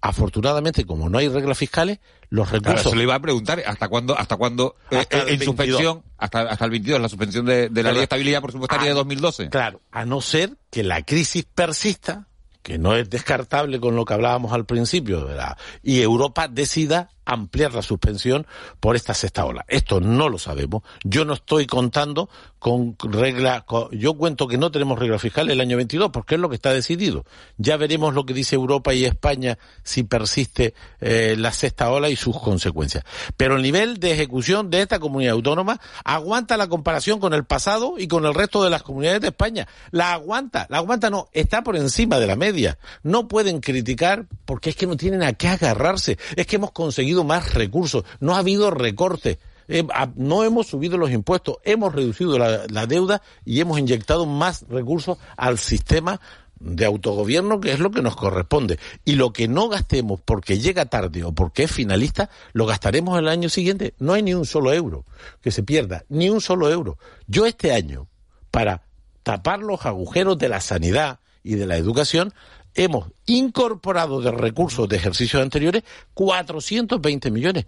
Speaker 15: afortunadamente, como no hay reglas fiscales, los
Speaker 1: Claro,
Speaker 15: recursos...
Speaker 1: se le iba a preguntar hasta cuándo, hasta cuándo, eh,
Speaker 15: Hasta
Speaker 1: eh, en
Speaker 15: 22.
Speaker 1: suspensión, hasta, hasta el 22, la suspensión de, de la
Speaker 15: Claro.
Speaker 1: ley de estabilidad presupuestaria
Speaker 15: Ah,
Speaker 1: de 2012.
Speaker 15: Claro, a no ser que la crisis persista, que no es descartable con lo que hablábamos al principio, ¿verdad? y Europa decida ampliar la suspensión por esta sexta ola. Esto no lo sabemos. Yo no estoy contando con regla, yo cuento que no tenemos regla fiscal el año 22 porque es lo que está decidido. Ya veremos lo que dice Europa y España si persiste eh, la sexta ola y sus consecuencias. Pero el nivel de ejecución de esta comunidad autónoma aguanta la comparación con el pasado y con el resto de las comunidades de España. La aguanta, la aguanta no, está por encima de la media. No pueden criticar porque es que no tienen a qué agarrarse. Es que hemos conseguido más recursos, no ha habido recortes. Eh, no hemos subido los impuestos, hemos reducido la, deuda y hemos inyectado más recursos al sistema de autogobierno, que es lo que nos corresponde. Y lo que no gastemos porque llega tarde o porque es finalista, lo gastaremos el año siguiente. No hay ni un solo euro que se pierda, ni un solo euro. Yo este año, para tapar los agujeros de la sanidad y de la educación, hemos incorporado de recursos de ejercicios anteriores 420 millones.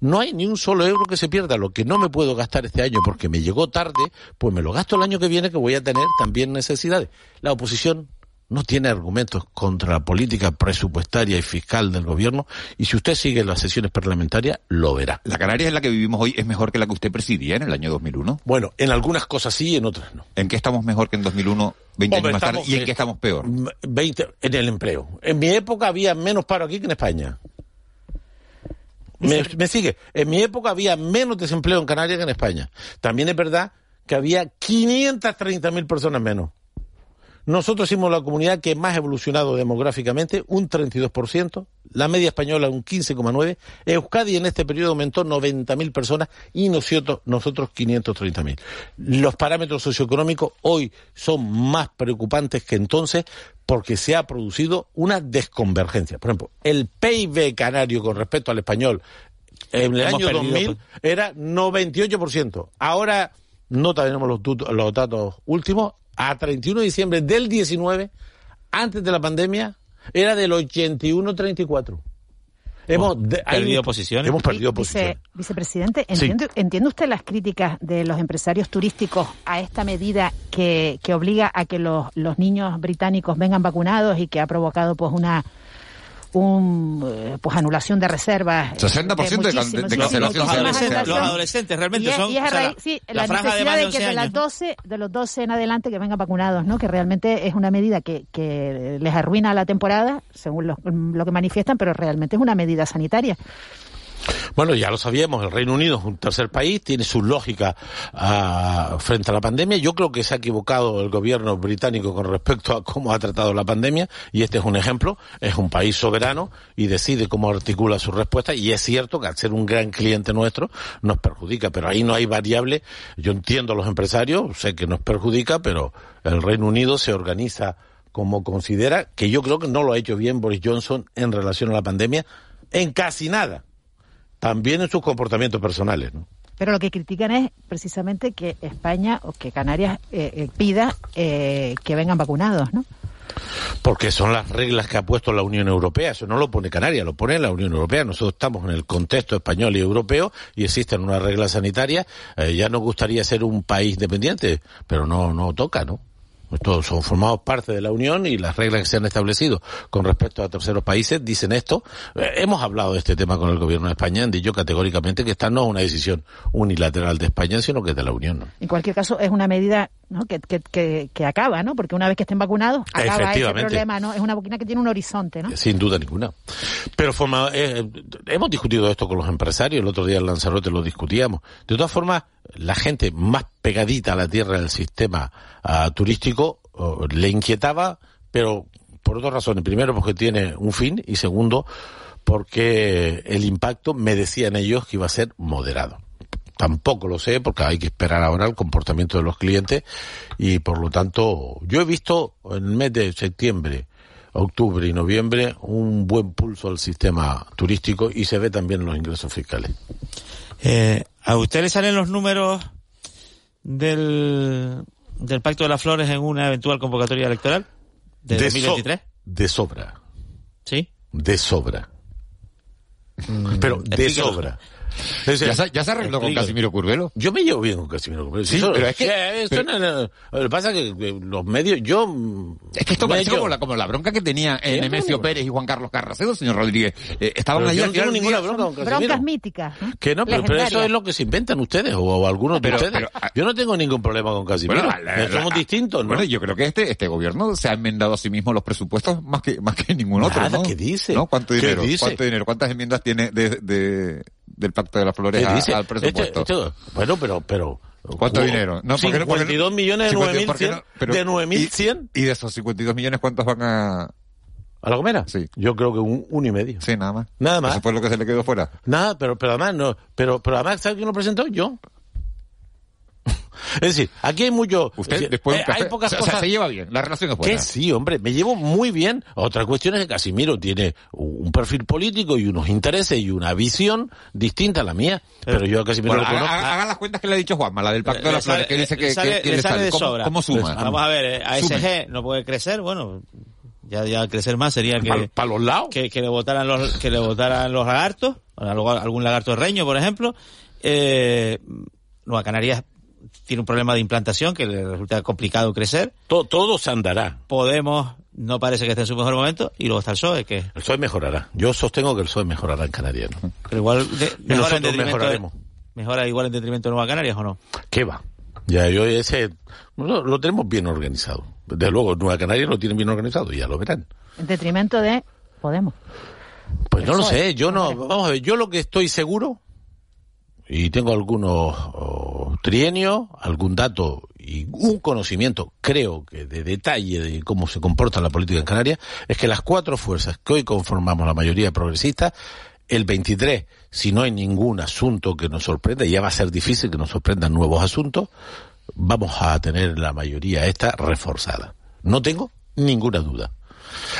Speaker 15: No hay ni un solo euro que se pierda. Lo que no me puedo gastar este año porque me llegó tarde, pues me lo gasto el año que viene que voy a tener también necesidades. La oposición no tiene argumentos contra la política presupuestaria y fiscal del gobierno y si usted sigue las sesiones parlamentarias lo verá.
Speaker 1: ¿La Canaria en la que vivimos hoy es mejor que la que usted presidía en el año 2001?
Speaker 15: Bueno, en algunas cosas sí y en otras no.
Speaker 1: ¿En qué estamos mejor que en 2001, 20 años más tarde? ¿Y en qué estamos peor?
Speaker 15: 20, en el empleo. En mi época había menos paro aquí que en España. Me, me, sigue. En mi época había menos desempleo en Canarias que en España. También es verdad que había 530.000 personas menos. Nosotros somos la comunidad que más ha evolucionado demográficamente, un 32%, la media española un 15,9%, Euskadi en este periodo aumentó 90.000 personas y nosotros, nosotros 530.000. Los parámetros socioeconómicos hoy son más preocupantes que entonces porque se ha producido una desconvergencia. Por ejemplo, el PIB canario con respecto al español en el año 2000 pues. era 98%. Ahora no tenemos los, los datos últimos, a 31 de diciembre del 19, antes de la pandemia, era del 81-34.
Speaker 17: Hemos perdido posiciones.
Speaker 15: Hemos perdido posiciones.
Speaker 16: vicepresidente, ¿entiende, usted las críticas de los empresarios turísticos a esta medida que, que obliga a que los, los niños británicos vengan vacunados y que ha provocado pues una un, eh, pues anulación de reservas.
Speaker 1: 60% de, de, cancelación.
Speaker 17: Los adolescentes, realmente son
Speaker 16: la, necesidad de, que de, las 12, de los 12 en adelante que vengan vacunados, ¿no? que realmente es una medida que, que les arruina la temporada, según lo, lo que manifiestan, pero realmente es una medida sanitaria.
Speaker 15: Bueno, ya lo sabíamos, el Reino Unido es un tercer país, tiene su lógica uh, frente a la pandemia. Yo creo que se ha equivocado el gobierno británico con respecto a cómo ha tratado la pandemia, y este es un ejemplo. Es un país soberano y decide cómo articula su respuesta, y es cierto que al ser un gran cliente nuestro nos perjudica, pero ahí no hay variable. Yo entiendo a los empresarios, sé que nos perjudica, pero el Reino Unido se organiza como considera, que yo creo que no lo ha hecho bien Boris Johnson en relación a la pandemia, en casi nada también en sus comportamientos personales. ¿no?
Speaker 16: Pero lo que critican es precisamente que España o que Canarias eh, eh, pida eh, que vengan vacunados, ¿no?
Speaker 15: Porque son las reglas que ha puesto la Unión Europea. Eso no lo pone Canarias, lo pone la Unión Europea. Nosotros estamos en el contexto español y europeo y existen unas reglas sanitarias. ya nos gustaría ser un país dependiente, pero no, no toca, ¿no? Todos son formados parte de la Unión y las reglas que se han establecido con respecto a terceros países dicen esto. Eh, hemos hablado de este tema con el gobierno de España, han dicho categóricamente que esta no es una decisión unilateral de España, sino que es de la Unión.
Speaker 16: En cualquier caso, es una medida que, que, que, acaba, ¿no? Porque una vez que estén vacunados, acaba ese problema, ¿no? Es una boquina que tiene un horizonte, ¿no?
Speaker 15: Sin duda ninguna. Pero forma, eh, hemos discutido esto con los empresarios, el otro día en Lanzarote lo discutíamos. De todas formas, la gente más pegadita a la tierra del sistema uh, turístico le inquietaba, pero por dos razones. Primero, porque tiene un fin y segundo, porque el impacto, me decían ellos, que iba a ser moderado. Tampoco lo sé porque hay que esperar ahora el comportamiento de los clientes y por lo tanto yo he visto en el mes de septiembre, octubre y noviembre un buen pulso al sistema turístico y se ve también en los ingresos fiscales.
Speaker 17: Eh, ¿A usted le salen los números del, del Pacto de las Flores en una eventual convocatoria electoral de, 2023?
Speaker 15: de sobra.
Speaker 17: ¿Sí?
Speaker 15: De sobra. Mm, Pero de sobra.
Speaker 1: ¿Ya, se, ya se arregló con Casimiro Curvelo?
Speaker 15: Yo me llevo bien con Casimiro Curvelo.
Speaker 1: Sí,
Speaker 15: Eso-
Speaker 1: pero es que-
Speaker 15: Eh, eso
Speaker 1: pero-
Speaker 15: no- no- lo que pasa es que, los medios, yo...
Speaker 1: Es que esto parece como la, como la bronca que tenía
Speaker 15: Sí,
Speaker 1: Nemesio Pérez y Juan Carlos Carracedo, señor Rodríguez. Eh, estaban allí
Speaker 15: no tengo ninguna bronca con Casimiro.
Speaker 16: Broncas míticas. ¿no?
Speaker 15: Que no, pero, pero eso es lo que se inventan ustedes o, o algunos
Speaker 1: Pero-
Speaker 15: de ustedes.
Speaker 1: pero-
Speaker 15: yo no tengo ningún problema con Casimiro.
Speaker 1: Bueno, la- la-
Speaker 15: Somos
Speaker 1: la-
Speaker 15: distintos, ¿no?
Speaker 1: Bueno, yo creo que este, este gobierno se ha enmendado a sí mismo los presupuestos más que, más que ningún otro,
Speaker 15: Nada,
Speaker 1: ¿no?
Speaker 15: ¿qué dice?
Speaker 1: ¿No? ¿Cuánto
Speaker 15: ¿Qué
Speaker 1: dinero?
Speaker 15: dice?
Speaker 1: ¿Cuánto dinero? ¿Cuántas enmiendas tiene de, de- del Pacto de las Flores al presupuesto?
Speaker 15: Este- este- bueno, pero... pero
Speaker 1: ¿Cuánto dinero? No, ¿por qué no- por qué no-
Speaker 15: 52 millones de
Speaker 1: 52, ¿por qué
Speaker 15: 9.100.
Speaker 1: no? Pero-
Speaker 15: de 9.100
Speaker 1: Y de esos 52 millones, ¿cuántos van a...?
Speaker 15: ¿A la Gomera?
Speaker 1: Sí.
Speaker 15: Yo creo que un, uno y medio.
Speaker 1: Sí, nada más.
Speaker 15: Nada más.
Speaker 1: Eso fue lo que se le quedó fuera.
Speaker 15: Nada, pero, pero además no, pero, pero además, ¿sabe quién lo presentó? Yo. es decir, aquí hay mucho.
Speaker 1: Usted, después de un café,
Speaker 15: hay pocas
Speaker 1: o sea, o sea,
Speaker 15: cosas.
Speaker 1: se lleva bien, la relación es buena.
Speaker 15: Que sí, hombre, me llevo muy bien. Otra cuestión es que Casimiro tiene un perfil político y unos intereses y una visión distinta a la mía. Pero yo a Casimiro
Speaker 1: Bueno,
Speaker 15: lo conozco.
Speaker 1: haga- haga las cuentas que le ha dicho Juanma, la del Pacto de las Flores, que dice que,
Speaker 17: le sale-
Speaker 1: que- que
Speaker 17: le
Speaker 1: le
Speaker 17: sale
Speaker 1: sale.
Speaker 17: de
Speaker 1: ¿Cómo,
Speaker 17: sobra.
Speaker 1: cómo suma?
Speaker 17: Vamos a ver, eh. ASG no puede crecer, bueno, ya, ya crecer más sería que...
Speaker 15: Para los lados.
Speaker 17: Que, que le votaran los, que le votaran los lagartos, algún lagarto reño, por ejemplo. Eh, Nueva Canarias tiene un problema de implantación que le resulta complicado crecer.
Speaker 15: Todo, todo se andará.
Speaker 17: Podemos, no parece que esté en su mejor momento, y luego está el PSOE, que,
Speaker 15: El PSOE mejorará. Yo sostengo que el PSOE mejorará en Canarias. ¿no?
Speaker 17: que igual de- mejora, en
Speaker 15: nosotros
Speaker 17: de,
Speaker 15: mejoraremos.
Speaker 17: mejora igual en detrimento de Nueva Canarias o no.
Speaker 15: ¿Qué va? Ya yo ese lo, lo tenemos bien organizado. Desde luego, Nueva Canarias lo tienen bien organizado, ya lo verán.
Speaker 16: En detrimento de Podemos.
Speaker 15: Pues no lo
Speaker 16: PSOE.
Speaker 15: sé, yo no, vamos a ver, yo lo que estoy seguro, y tengo algunos oh, trienios, algún dato y un conocimiento, creo que de detalle de cómo se comporta la política en Canarias, es que las cuatro fuerzas que hoy conformamos la mayoría progresista, el 23, si no hay ningún asunto que nos sorprenda, ya va a ser difícil que nos sorprendan nuevos asuntos, vamos a tener la mayoría esta reforzada. No tengo ninguna duda.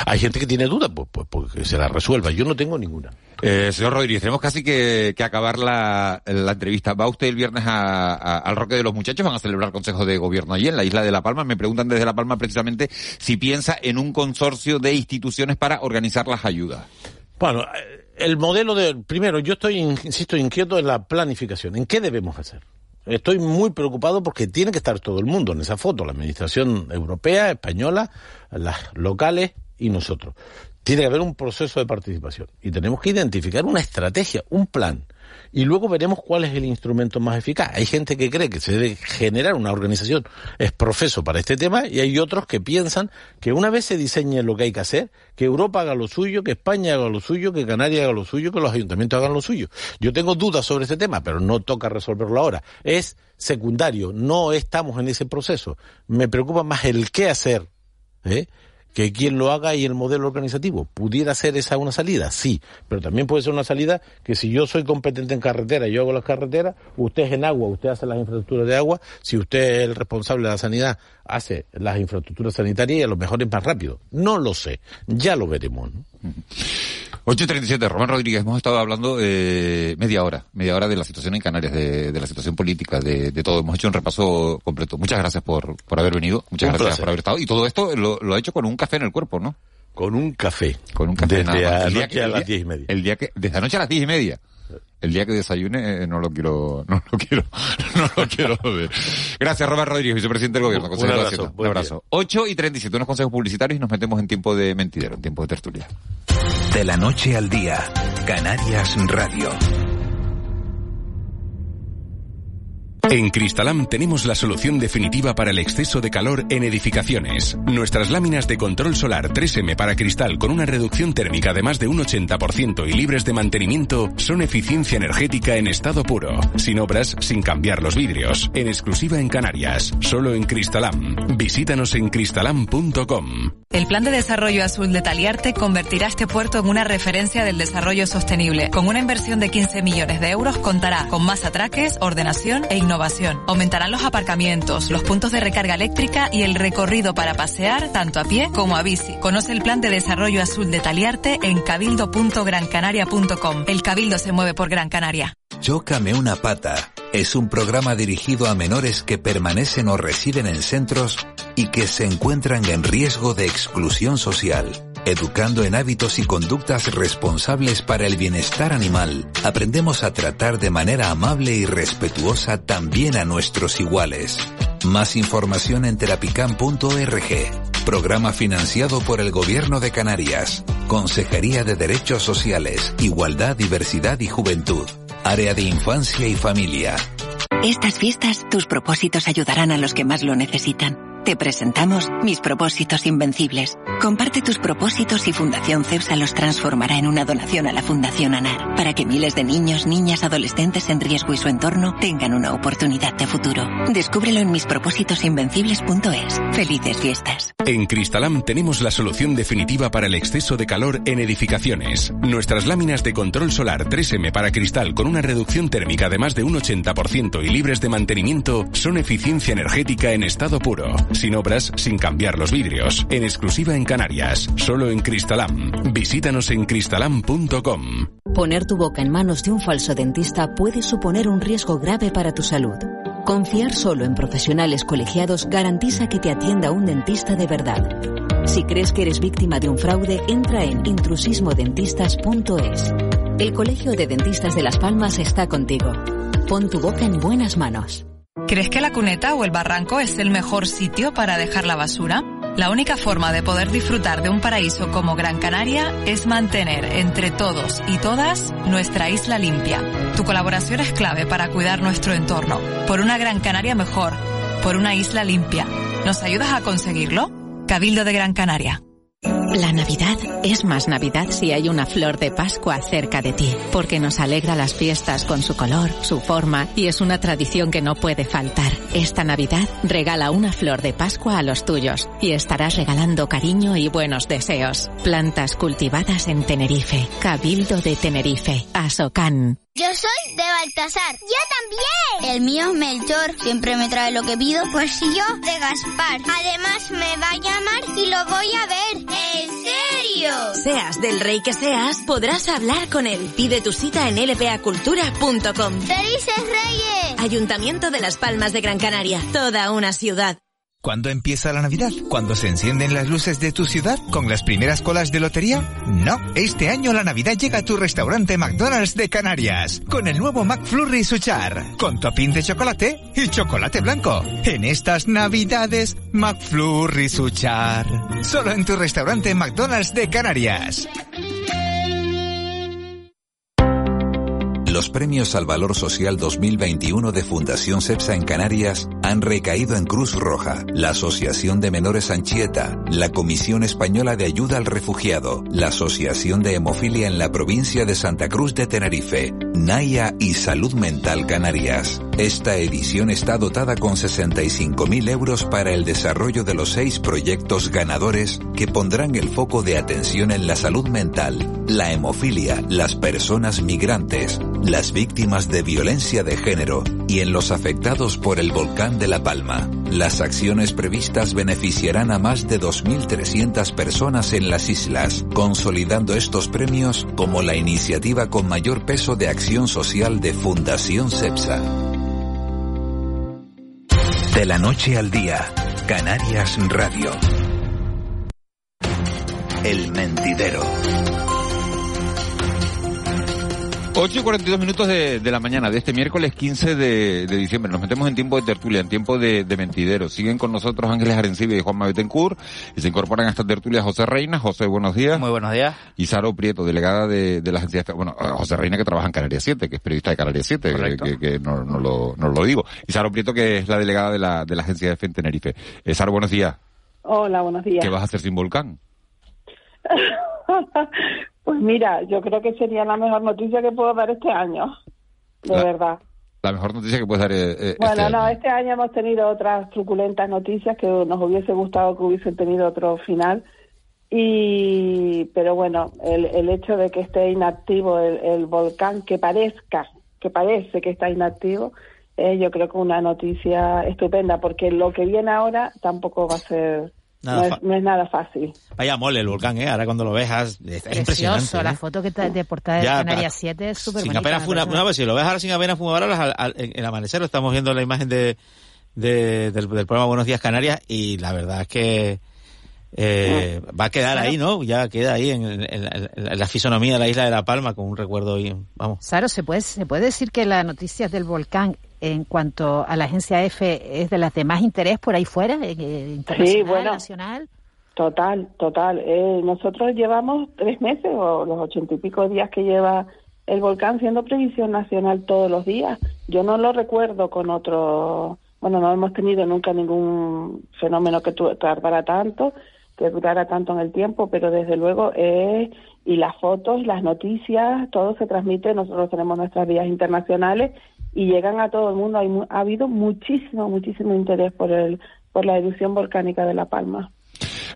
Speaker 15: Hay gente que tiene dudas, pues, pues, pues que se la resuelva. Yo no tengo ninguna.
Speaker 1: Eh, señor Rodríguez, tenemos casi que, que acabar la, la entrevista. ¿Va usted el viernes a- a- al Roque de los Muchachos? ¿Van a celebrar Consejo de Gobierno allí en la isla de La Palma? Me preguntan desde La Palma precisamente si piensa en un consorcio de instituciones para organizar las ayudas.
Speaker 15: Bueno, eh, el modelo de... Primero, yo estoy, in- insisto, inquieto en la planificación. ¿En qué debemos hacer? Estoy muy preocupado porque tiene que estar todo el mundo en esa foto, la administración europea, española, las locales y nosotros. Tiene que haber un proceso de participación y tenemos que identificar una estrategia, un plan. Y luego veremos cuál es el instrumento más eficaz. Hay gente que cree que se debe generar una organización es profeso para este tema y hay otros que piensan que una vez se diseñe lo que hay que hacer, que Europa haga lo suyo, que España haga lo suyo, que Canarias haga lo suyo, que los ayuntamientos hagan lo suyo. Yo tengo dudas sobre este tema, pero no toca resolverlo ahora. Es secundario, no estamos en ese proceso. Me preocupa más el qué hacer, ¿eh? Que quien lo haga y el modelo organizativo. ¿Pudiera ser esa una salida? Sí, pero también puede ser una salida que si yo soy competente en carretera, yo hago las carreteras, usted es en agua, usted hace las infraestructuras de agua, si usted es el responsable de la sanidad, hace las infraestructuras sanitarias y a lo mejor es más rápido. No lo sé, ya lo veremos. ¿no?
Speaker 1: 8.37, Román Rodríguez, hemos estado hablando eh, media hora, media hora de la situación en Canarias, de, de la situación política, de, de todo. Hemos hecho un repaso completo. Muchas gracias por, por haber venido, muchas
Speaker 15: Un
Speaker 1: gracias
Speaker 15: placer.
Speaker 1: por haber estado. Y todo esto lo, lo ha hecho con un café en el cuerpo, ¿no?
Speaker 15: Con un café.
Speaker 1: Con un café
Speaker 15: Desde anoche a las diez y media.
Speaker 1: El día que, desde anoche a las diez y media. El día que desayune eh, no lo quiero, no lo quiero, no lo quiero ver. Gracias, Robert Rodríguez, vicepresidente del gobierno.
Speaker 15: Un abrazo,
Speaker 1: Hacienda. Un abrazo. 8 y 37, unos consejos publicitarios y nos metemos en tiempo de mentidero, en tiempo de tertulia.
Speaker 14: De la noche al día, Canarias Radio.
Speaker 13: En Cristalam tenemos la solución definitiva para el exceso de calor en edificaciones. Nuestras láminas de control solar 3M para cristal con una reducción térmica de más de un 80% y libres de mantenimiento son eficiencia energética en estado puro, sin obras, sin cambiar los vidrios, en exclusiva en Canarias, solo en Cristalam. Visítanos en cristalam.com.
Speaker 12: El Plan de Desarrollo Azul de Taliarte convertirá este puerto en una referencia del desarrollo sostenible. Con una inversión de 15 millones de euros contará con más atraques, ordenación e innovación. Aumentarán los aparcamientos, los puntos de recarga eléctrica y el recorrido para pasear tanto a pie como a bici. Conoce el Plan de Desarrollo Azul de Taliarte en cabildo.grancanaria.com. El Cabildo se mueve por Gran Canaria.
Speaker 14: Chócame una pata es un programa dirigido a menores que permanecen o residen en centros y que se encuentran en riesgo de exclusión social, Educando en hábitos y conductas responsables para el bienestar animal, aprendemos a tratar de manera amable y respetuosa también a nuestros iguales. Más información en terapicam.org. Programa financiado por el Gobierno de Canarias. Consejería de Derechos Sociales, Igualdad, Diversidad y Juventud. Área de Infancia y Familia.
Speaker 11: Estas fiestas, tus propósitos ayudarán a los que más lo necesitan. Te presentamos Mis Propósitos Invencibles. Comparte tus propósitos y Fundación CEPSA los transformará en una donación a la Fundación ANAR para que miles de niños, niñas, adolescentes en riesgo y su entorno tengan una oportunidad de futuro. Descúbrelo en mispropósitosinvencibles.es. Felices fiestas.
Speaker 13: En Cristalam tenemos la solución definitiva para el exceso de calor en edificaciones. Nuestras láminas de control solar 3M para cristal con una reducción térmica de más de un 80% y libres de mantenimiento son eficiencia energética en estado puro sin obras, sin cambiar los vidrios. En exclusiva en Canarias, solo en Cristalam. Visítanos en cristalam.com.
Speaker 18: Poner tu boca en manos de un falso dentista puede suponer un riesgo grave para tu salud. Confiar solo en profesionales colegiados garantiza que te atienda un dentista de verdad. Si crees que eres víctima de un fraude, entra en intrusismodentistas.es. El Colegio de Dentistas de Las Palmas está contigo. Pon tu boca en buenas manos.
Speaker 12: ¿Crees que la cuneta o el barranco es el mejor sitio para dejar la basura? La única forma de poder disfrutar de un paraíso como Gran Canaria es mantener entre todos y todas nuestra isla limpia. Tu colaboración es clave para cuidar nuestro entorno, por una Gran Canaria mejor, por una isla limpia. ¿Nos ayudas a conseguirlo? Cabildo de Gran Canaria.
Speaker 10: La Navidad es más Navidad si hay una flor de Pascua cerca de ti, porque nos alegra las fiestas con su color, su forma y es una tradición que no puede faltar. Esta Navidad regala una flor de Pascua a los tuyos y estarás regalando cariño y buenos deseos. Plantas cultivadas en Tenerife, Cabildo de Tenerife, Asocan.
Speaker 9: Yo soy de Baltasar. Yo también. El mío es Melchor. Siempre me trae lo que pido. Pues yo de Gaspar. Además me va a llamar y lo voy a ver. ¿En serio?
Speaker 7: Seas del rey que seas, podrás hablar con él. Pide tu cita en lpacultura.com.
Speaker 9: ¡Felices Reyes!
Speaker 7: Ayuntamiento de Las Palmas de Gran Canaria. Toda una ciudad.
Speaker 19: ¿Cuándo empieza la Navidad? ¿Cuándo se encienden las luces de tu ciudad con las primeras colas de lotería? No, este año la Navidad llega a tu restaurante McDonald's de Canarias con el nuevo McFlurry Suchar, con topping de chocolate y chocolate blanco. En estas Navidades, McFlurry Suchar. Solo en tu restaurante McDonald's de Canarias.
Speaker 14: Los premios al Valor Social 2021 de Fundación CEPSA en Canarias han recaído en Cruz Roja, la Asociación de Menores Anchieta, la Comisión Española de Ayuda al Refugiado, la Asociación de Hemofilia en la provincia de Santa Cruz de Tenerife, Naya y Salud Mental Canarias. Esta edición está dotada con 65.000 euros para el desarrollo de los seis proyectos ganadores que pondrán el foco de atención en la salud mental, la hemofilia, las personas migrantes, las víctimas de violencia de género y en los afectados por el volcán de La Palma. Las acciones previstas beneficiarán a más de 2.300 personas en las islas, consolidando estos premios como la iniciativa con mayor peso de acción social de Fundación CEPSA. De la noche al día, Canarias Radio. El mentidero.
Speaker 1: 8 y 42 minutos de, de la mañana de este miércoles 15 de, de diciembre. Nos metemos en tiempo de tertulia, en tiempo de, de mentidero. Siguen con nosotros Ángeles Arencibe y Juan Betancourt y se incorporan a esta tertulia José Reina. José, buenos días.
Speaker 20: Muy buenos días.
Speaker 1: Y Saro Prieto, delegada de, de la agencia, bueno, José Reina que trabaja en Canarias 7, que es periodista de Canarias 7,
Speaker 20: Correcto.
Speaker 1: que, que no, no, lo, no lo digo. Y Saro Prieto que es la delegada de la, de la agencia de FE en Tenerife. Eh, Saro, buenos días.
Speaker 21: Hola, buenos días.
Speaker 1: ¿Qué vas a hacer sin volcán?
Speaker 21: pues mira, yo creo que sería la mejor noticia que puedo dar este año, de
Speaker 1: La-
Speaker 21: verdad.
Speaker 1: La mejor noticia que puedes dar eh, eh,
Speaker 21: Bueno,
Speaker 1: este
Speaker 21: no,
Speaker 1: año.
Speaker 21: este año hemos tenido otras truculentas noticias que nos hubiese gustado que hubiesen tenido otro final. Y, pero bueno, el, el hecho de que esté inactivo el, el volcán, que parezca, que parece que está inactivo, eh, yo creo que una noticia estupenda, porque lo que viene ahora tampoco va a ser,
Speaker 17: Nada
Speaker 21: no, es, no es nada fácil.
Speaker 17: Vaya mole el volcán, ¿eh? Ahora cuando lo ves, es es impresionante.
Speaker 16: Precioso, la
Speaker 17: ¿eh?
Speaker 16: foto que está de portada de Canarias
Speaker 17: pa-
Speaker 16: 7 es súper
Speaker 17: Sin
Speaker 16: bonita.
Speaker 17: apenas una vez, si lo ves ahora sin apenas fumarolas, al, al- en el amanecer estamos viendo la imagen de, de- del, del programa Buenos Días Canarias y la verdad es que eh, va a quedar ahí, ¿no? Ya queda ahí en, en, la fisonomía de la isla de La Palma con un recuerdo y vamos.
Speaker 16: Saro, ¿se puede, ¿se puede decir que las noticias del volcán en cuanto a la agencia F es de las de más interés por ahí fuera, eh, internacional, sí, bueno, nacional?
Speaker 21: Total, total. Eh, nosotros llevamos tres meses o los ochenta y pico días que lleva el volcán siendo previsión nacional todos los días. Yo no lo recuerdo con otro, bueno, no hemos tenido nunca ningún fenómeno que tardara tanto, que durara tanto en el tiempo, pero desde luego es, y las fotos, las noticias, todo se transmite, nosotros tenemos nuestras vías internacionales y llegan a todo el mundo. Hay, ha habido muchísimo, muchísimo interés por, el, por la erupción volcánica de La Palma.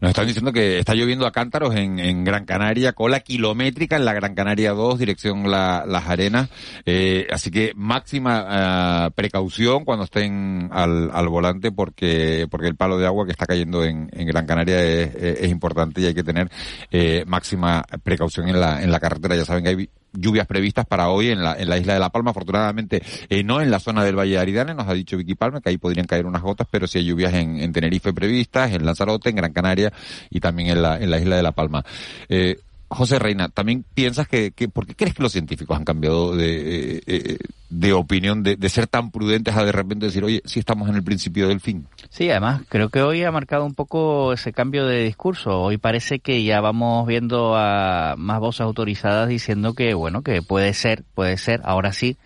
Speaker 1: Nos están diciendo que está lloviendo a cántaros en, Gran Canaria, cola kilométrica en la Gran Canaria 2, dirección Las Arenas. Eh, así que máxima eh, precaución cuando estén al, al, volante porque porque el palo de agua que está cayendo en, Gran Canaria es, es, importante y hay que tener eh, máxima precaución en la, en la carretera. Ya saben que hay lluvias previstas para hoy en la, en la isla de La Palma. Afortunadamente, eh, no en la zona del Valle de Aridane, nos ha dicho Vicky Palma que ahí podrían caer unas gotas, pero sí hay lluvias en, en Tenerife previstas, en Lanzarote, en Gran Canaria y también en la, en la isla de La Palma. Eh, José Reina, ¿también piensas que, que, por qué crees que los científicos han cambiado de, eh, eh, de opinión, de, de, ser tan prudentes a de repente decir, oye, sí estamos en el principio del fin?
Speaker 22: Sí, además, creo que hoy ha marcado un poco ese cambio de discurso. Hoy parece que ya vamos viendo a más voces autorizadas diciendo que, bueno, que puede ser, puede ser, ahora sí,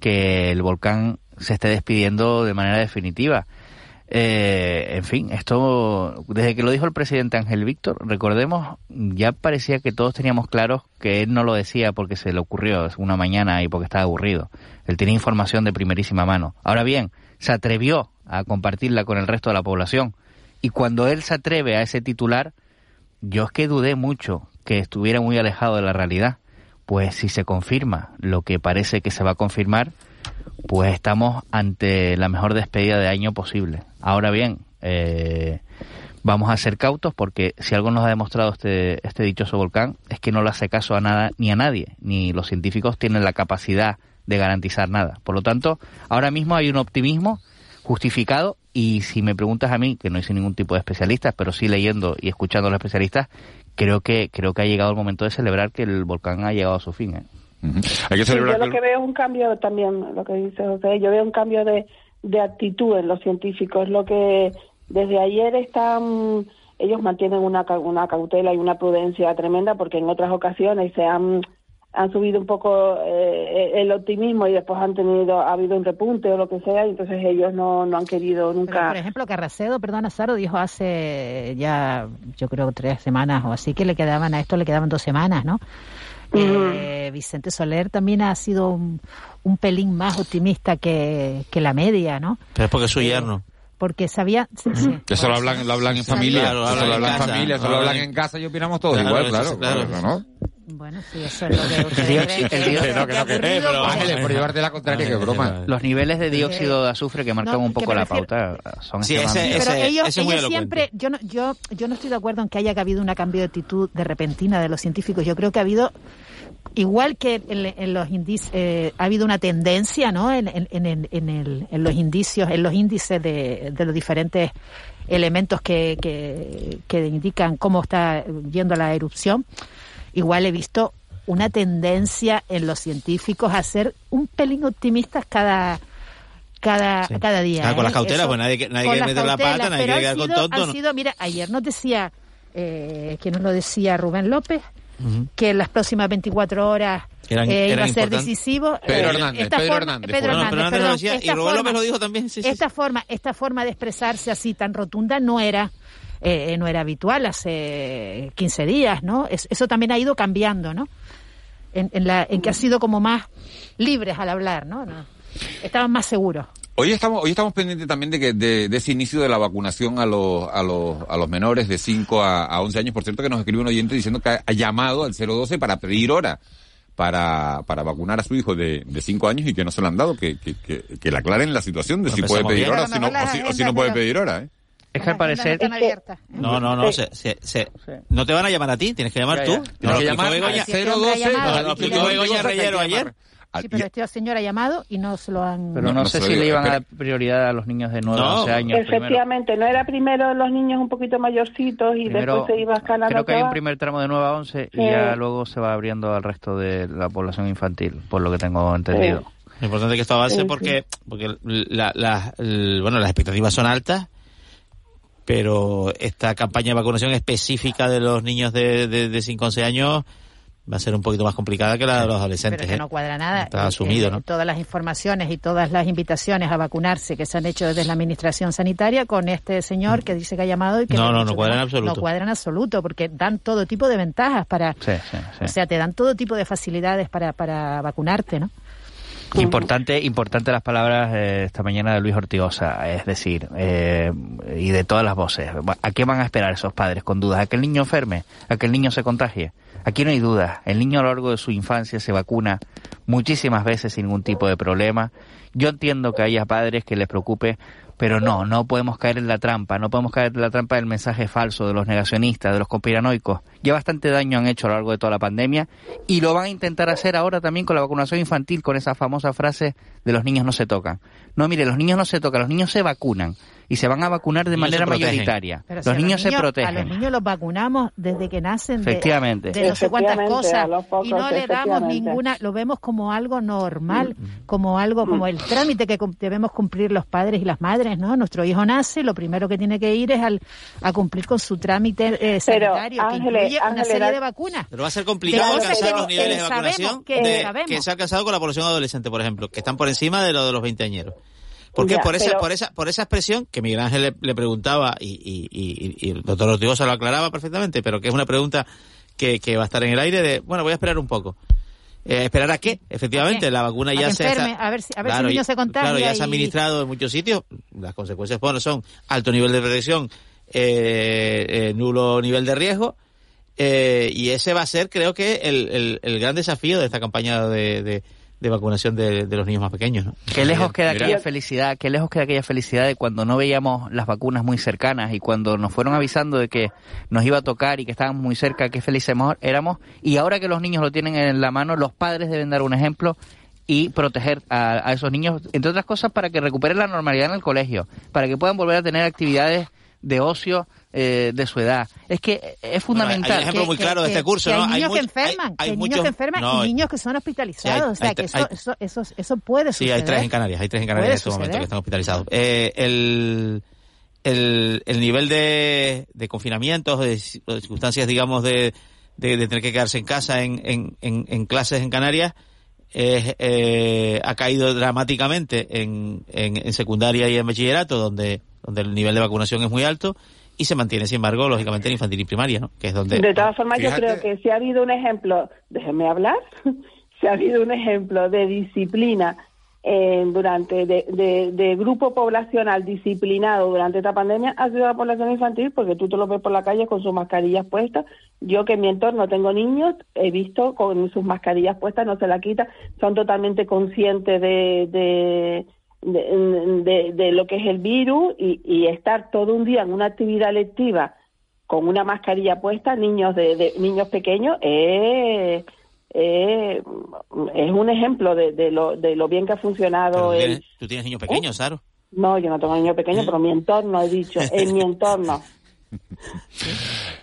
Speaker 22: que el volcán se esté despidiendo de manera definitiva. Eh, en fin, esto, desde que lo dijo el presidente Ángel Víctor, recordemos, ya parecía que todos teníamos claros que él no lo decía porque se le ocurrió una mañana y porque estaba aburrido. Él tenía información de primerísima mano. Ahora bien, se atrevió a compartirla con el resto de la población. Y cuando él se atreve a ese titular, yo es que dudé mucho que estuviera muy alejado de la realidad. Pues si se confirma lo que parece que se va a confirmar, pues estamos ante la mejor despedida de año posible. Ahora bien, eh, vamos a ser cautos porque si algo nos ha demostrado este, este dichoso volcán es que no le hace caso a nada ni a nadie, ni los científicos tienen la capacidad de garantizar nada. Por lo tanto, ahora mismo hay un optimismo justificado y si me preguntas a mí, que no soy ningún tipo de especialista, pero sí leyendo y escuchando a los especialistas, creo que creo que ha llegado el momento de celebrar que el volcán ha llegado a su fin. ¿eh?
Speaker 21: Yo lo que veo es un cambio también, lo que dice José, yo veo un cambio de, de actitud en los científicos. Lo que desde ayer están, ellos mantienen una, una cautela y una prudencia tremenda porque en otras ocasiones se han han subido un poco eh, el optimismo y después han tenido ha habido un repunte o lo que sea y entonces ellos no, no han querido nunca
Speaker 16: por ejemplo Carracedo perdona Saro dijo hace ya yo creo tres semanas o así que le quedaban a esto le quedaban dos semanas no eh, Vicente Soler también ha sido un, pelín más optimista que, que, la media, ¿no?
Speaker 17: Pero es porque es su yerno.
Speaker 16: porque sabía...
Speaker 1: Eso lo hablan, lo hablan en familia, lo hablan, en familia, eso lo hablan en casa y opinamos todos igual, claro, claro, ¿no?
Speaker 16: Bueno, sí, eso es lo que
Speaker 1: por llevarte la contraria, que broma.
Speaker 22: Los niveles de dióxido de azufre que marcan un poco la pauta son
Speaker 17: sí, ese, ese,
Speaker 16: Pero ellos,
Speaker 17: ese ellos
Speaker 16: siempre, yo no, yo, yo no estoy de acuerdo en que haya habido un cambio de actitud de repentina de los científicos. Yo creo que ha habido igual que en, los indicios, eh, ha habido una tendencia, ¿no? En, en, en, el, en los indicios, en los índices de, de los diferentes elementos que, que, que, indican cómo está yendo la erupción. Igual he visto una tendencia en los científicos a ser un pelín optimistas cada cada, cada día.
Speaker 17: Ah, con las ¿eh? cautelas, pues nadie, nadie quiere meter la pata, nadie quiere quedar con tonto.
Speaker 16: sido, mira, ayer nos decía, eh, que nos lo decía Rubén López, que en las próximas 24 horas eh, iba a ser decisivo.
Speaker 1: Pedro Hernández,
Speaker 16: esta
Speaker 1: Pedro
Speaker 16: forma,
Speaker 1: Hernández.
Speaker 16: Pedro Hernández, perdón,
Speaker 17: decía, y Rubén López lo dijo también. Sí,
Speaker 16: esta, Forma, esta forma de expresarse así tan rotunda no era eh, no era habitual hace 15 días, ¿no? eso también ha ido cambiando, ¿no? En, en, la, en que ha sido como más libres al hablar, ¿no? no estaban más seguros.
Speaker 1: Hoy estamos, hoy estamos pendientes también de, que, de, ese inicio de la vacunación a los, a los, a los menores de 5 a, a 11 años. Por cierto, que nos escribe un oyente diciendo que ha llamado al 012 para pedir hora para, para vacunar a su hijo de, de 5 años y que no se lo han dado, que, que, que, que le aclaren la situación de si puede pedir hora o si no, o si, no puede pedir hora. ¿eh?
Speaker 22: Es que al parecer...
Speaker 17: No, no, no, se, se, se, no te van a llamar a ti, tienes que llamar tú.
Speaker 1: Tienes que llamar al 012...
Speaker 17: Lo explicó Begoña Reyero ayer.
Speaker 16: Sí, pero este señor ha llamado y no se lo han...
Speaker 22: Pero no, sé si le iban a dar prioridad a los niños de 9 a 11 años
Speaker 21: Efectivamente, no era primero los niños un poquito mayorcitos y después se iba escalando.
Speaker 22: Creo que hay un primer tramo de 9 a 11 y ya luego se va abriendo al resto de la población infantil, por lo que tengo entendido.
Speaker 17: Lo importante es que esto avance porque, porque la, la, bueno, las expectativas son altas pero esta campaña de vacunación específica de los niños de, de, de 5 a 11 años va a ser un poquito más complicada que la de los adolescentes.
Speaker 16: Pero que
Speaker 17: ¿eh?
Speaker 16: no cuadra nada.
Speaker 17: Está asumido,
Speaker 16: eh,
Speaker 17: ¿no?
Speaker 16: Todas las informaciones y todas las invitaciones a vacunarse que se han hecho desde la Administración Sanitaria con este señor que dice que ha llamado y que...
Speaker 17: No,
Speaker 16: no,
Speaker 17: no, cuadra en absoluto.
Speaker 16: No cuadra en absoluto, porque dan todo tipo de ventajas para...
Speaker 22: Sí, sí, sí.
Speaker 16: O sea, te dan todo tipo de facilidades para, para vacunarte, ¿no?
Speaker 22: Importante, importante las palabras esta mañana de Luis Ortigosa, es decir, eh, y de todas las voces. ¿A qué van a esperar esos padres con dudas? ¿A que el niño enferme? ¿A que el niño se contagie? Aquí no hay duda. El niño a lo largo de su infancia se vacuna muchísimas veces sin ningún tipo de problema. Yo entiendo que haya padres que les preocupe, pero no, no podemos caer en la trampa, no podemos caer en la trampa del mensaje falso de los negacionistas, de los conspiranoicos. Ya bastante daño han hecho a lo largo de toda la pandemia y lo van a intentar hacer ahora también con la vacunación infantil, con esa famosa frase de los niños no se tocan. No, mire, los niños no se tocan, los niños se vacunan y se van a vacunar de manera mayoritaria.
Speaker 16: Pero
Speaker 22: los
Speaker 16: si a
Speaker 22: niños se
Speaker 16: A
Speaker 22: protegen.
Speaker 16: los niños los vacunamos desde que nacen de,
Speaker 22: Efectivamente.
Speaker 16: de no sé cuántas cosas
Speaker 21: a pocos,
Speaker 16: y no le damos ninguna, lo vemos como algo normal,
Speaker 22: Mm.
Speaker 16: como algo, como el trámite que debemos cumplir los padres y las madres, ¿no? Nuestro hijo nace, lo primero que tiene que ir es al, a cumplir con su trámite eh,
Speaker 21: Pero,
Speaker 16: sanitario, que
Speaker 21: Ángeles,
Speaker 16: incluye una
Speaker 21: Ángeles,
Speaker 16: serie de vacunas.
Speaker 17: Pero va a ser complicado alcanzar
Speaker 16: que
Speaker 17: los niveles de vacunación
Speaker 16: que
Speaker 17: de-
Speaker 16: sabemos.
Speaker 17: que se ha alcanzado con la población adolescente, por ejemplo, que están por encima de lo de los veinteañeros. ¿Por qué?
Speaker 21: Ya,
Speaker 17: por esa,
Speaker 21: pero-
Speaker 17: por esa, por esa expresión que Miguel Ángel le, le preguntaba y, y, y- y el doctor Ortigosa lo aclaraba perfectamente, pero que es una pregunta que, que va a estar en el aire de, bueno, voy a esperar un poco. Eh, ¿Esperar a qué? Efectivamente,
Speaker 16: qué?
Speaker 17: la vacuna ya se
Speaker 16: enferme,
Speaker 17: está-
Speaker 16: a ver si- a ver si
Speaker 17: Claro,
Speaker 16: el niño
Speaker 17: ya-
Speaker 16: se contagia
Speaker 17: Claro, ya se ha administrado en muchos sitios. Las consecuencias bueno, son alto nivel de protección, eh, eh, nulo nivel de riesgo. Eh, y ese va a ser, creo que, el, el, el gran desafío de esta campaña de, de, de vacunación de, de los niños más pequeños. ¿no?
Speaker 22: Qué lejos queda
Speaker 17: Mira.
Speaker 22: aquella felicidad, qué lejos queda aquella felicidad de cuando no veíamos las vacunas muy cercanas y cuando nos fueron avisando de que nos iba a tocar y que estábamos muy cerca, qué felices mo- éramos. Y ahora que los niños lo tienen en la mano, los padres deben dar un ejemplo y proteger a, a esos niños, entre otras cosas, para que recuperen la normalidad en el colegio, para que puedan volver a tener actividades de ocio eh, de su edad. Es que es fundamental.
Speaker 17: hay un ejemplo muy claro de este curso,
Speaker 16: que
Speaker 17: ¿no?
Speaker 16: hay
Speaker 17: Hay
Speaker 16: niños que enferman,
Speaker 17: hay- muchos-
Speaker 16: niños que enferman
Speaker 17: no,
Speaker 16: y niños que son hospitalizados.
Speaker 17: Sí,
Speaker 16: o sea,
Speaker 17: hay-
Speaker 16: que eso, eso, eso, eso puede
Speaker 17: Sí,
Speaker 16: suceder.
Speaker 17: hay tres en Canarias, hay tres en Canarias en este momento que están hospitalizados. Eh, el, el, el nivel de, de confinamientos, de, ci- de circunstancias, digamos, de, de, de tener que quedarse en casa en, en, en, en clases en Canarias, eh, ha caído dramáticamente en, en, en secundaria y en bachillerato, donde, donde el nivel de vacunación es muy alto, y se mantiene, sin embargo, lógicamente en infantil y primaria, ¿no? Que es donde...
Speaker 21: De todas formas, yo creo que si ha habido un ejemplo, déjeme hablar, si ha habido un ejemplo de disciplina eh, durante, de, de, de grupo poblacional disciplinado durante esta pandemia, ha sido la población infantil, porque tú te lo ves por la calle con sus mascarillas puestas. Yo que en mi entorno tengo niños, he visto con sus mascarillas puestas, no se la quitan, son totalmente conscientes de, de de, de- de lo que es el virus y, y estar todo un día en una actividad lectiva con una mascarilla puesta, niños de, de- niños pequeños, es, es, es un ejemplo de, de lo, de lo bien que ha funcionado
Speaker 17: tú
Speaker 21: el...
Speaker 17: tienes- Tú tienes niños pequeños, Saro.
Speaker 21: No, yo no tengo niños pequeños, pero mi entorno, he dicho, en mi entorno.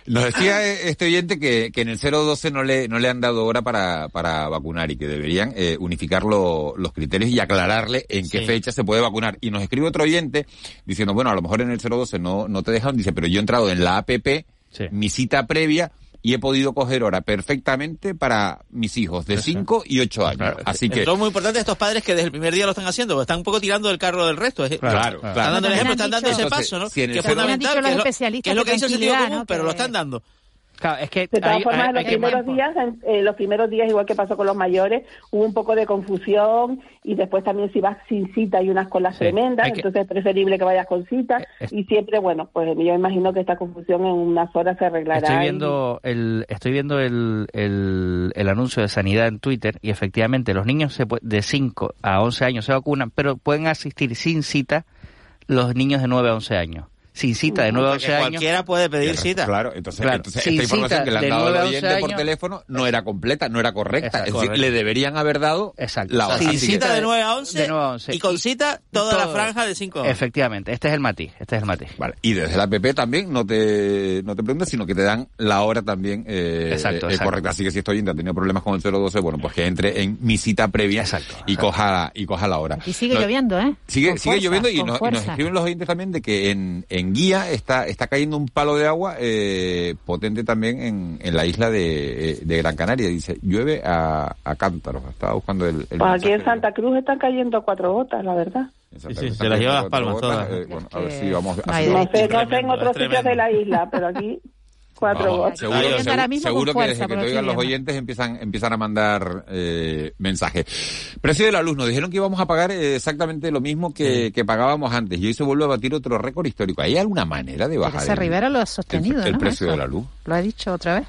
Speaker 1: Nos decía este oyente que, que en el 012 no le, no le han dado hora para, para vacunar y que deberían eh, unificar lo- los criterios y aclararle en qué
Speaker 17: Sí.
Speaker 1: fecha se puede vacunar. Y nos escribe otro oyente diciendo, bueno, a lo mejor en el 012 no, no te dejan, dice, pero yo he entrado en la APP, mi cita previa, y he podido coger hora perfectamente para mis hijos de 5 y 8 años. Así que...
Speaker 17: Es muy importante estos padres que desde el primer día lo están haciendo, porque están un poco tirando del carro del resto. Es-
Speaker 1: Claro,
Speaker 17: están
Speaker 1: claro.
Speaker 17: dando el ejemplo, están dando ese paso, ¿no?
Speaker 1: si
Speaker 17: que es fundamental, que es, lo, que es lo que
Speaker 16: que
Speaker 17: dice el sentido
Speaker 16: tranquilidad,
Speaker 17: común,
Speaker 16: ¿no?
Speaker 17: pero
Speaker 16: Que-
Speaker 17: lo están dando.
Speaker 22: Claro, es que
Speaker 21: De todas
Speaker 22: hay-
Speaker 21: formas,
Speaker 22: hay-
Speaker 21: los
Speaker 22: hay
Speaker 21: primeros días, en- eh, los primeros días, igual que pasó con los mayores, hubo un poco de confusión y después también si vas sin cita hay unas colas
Speaker 22: Sí,
Speaker 21: tremendas,
Speaker 22: que-
Speaker 21: entonces es preferible que vayas con cita
Speaker 22: es-
Speaker 21: y siempre, bueno, pues yo imagino que esta confusión en unas horas se arreglará.
Speaker 22: Estoy
Speaker 21: y-
Speaker 22: viendo el estoy viendo el, el, el anuncio de sanidad en Twitter y efectivamente los niños se de 5 a 11 años se vacunan, pero pueden asistir sin cita los niños de 9 a 11 años. Sin cita de 9 a 11 años.
Speaker 17: Cualquiera puede pedir cita.
Speaker 1: Claro, entonces,
Speaker 22: Claro,
Speaker 1: entonces
Speaker 22: sin
Speaker 1: esta información
Speaker 22: cita
Speaker 1: que le han
Speaker 22: de
Speaker 1: dado al
Speaker 22: 9 a 11
Speaker 1: oyente por teléfono no era completa, no era correcta.
Speaker 22: Exacto,
Speaker 1: es decir,
Speaker 22: correcto.
Speaker 1: le deberían haber dado
Speaker 22: Exacto.
Speaker 1: la hora.
Speaker 17: Sin
Speaker 1: Así que-
Speaker 17: cita de 9 a 11,
Speaker 22: De 9 a 11.
Speaker 17: y con cita toda la franja de 5 horas.
Speaker 22: Efectivamente, este es el matiz, este es el matiz.
Speaker 1: Vale, y desde la app también no te, no te preguntan, sino que te dan la hora también eh,
Speaker 22: Exacto,
Speaker 1: eh,
Speaker 22: exacto.
Speaker 1: correcta. Así que si este oyente ha tenido problemas con el 012, bueno, pues que entre en mi cita previa y coja y coja la hora.
Speaker 16: Y sigue
Speaker 1: No,
Speaker 16: lloviendo, ¿eh?
Speaker 1: Sigue,
Speaker 16: Con
Speaker 1: sigue
Speaker 16: fuerza,
Speaker 1: lloviendo y nos, y nos
Speaker 16: fuerza.
Speaker 1: escriben los oyentes también de que en, en Guía está, está cayendo un palo de agua eh, potente también en, en la isla de, eh, de Gran Canaria. Dice, llueve a, a cántaros. Estaba buscando el... el
Speaker 21: Pues aquí en. Santa Cruz están cayendo cuatro gotas, la verdad.
Speaker 17: Sí, se las lleva las palmas todas.
Speaker 1: Eh, bueno, a ver si vamos a...
Speaker 21: No sé, no sé en otros sitios de la isla, pero aquí cuatro
Speaker 1: Vamos,
Speaker 21: gotas.
Speaker 1: seguro,
Speaker 21: Ahora
Speaker 1: seguro-
Speaker 21: mismo
Speaker 1: seguro
Speaker 21: con
Speaker 1: que desde que te oigan los oyentes empiezan, empiezan a mandar eh, mensajes. Precio de la luz, nos dijeron que íbamos a pagar eh, exactamente lo mismo que, que pagábamos antes y hoy se vuelve a batir otro récord histórico. ¿Hay alguna manera de bajar el,
Speaker 16: Rivera lo ha sostenido,
Speaker 1: el
Speaker 16: ¿no?
Speaker 1: precio
Speaker 16: Eso.
Speaker 1: de la luz?
Speaker 16: Lo ha dicho otra vez.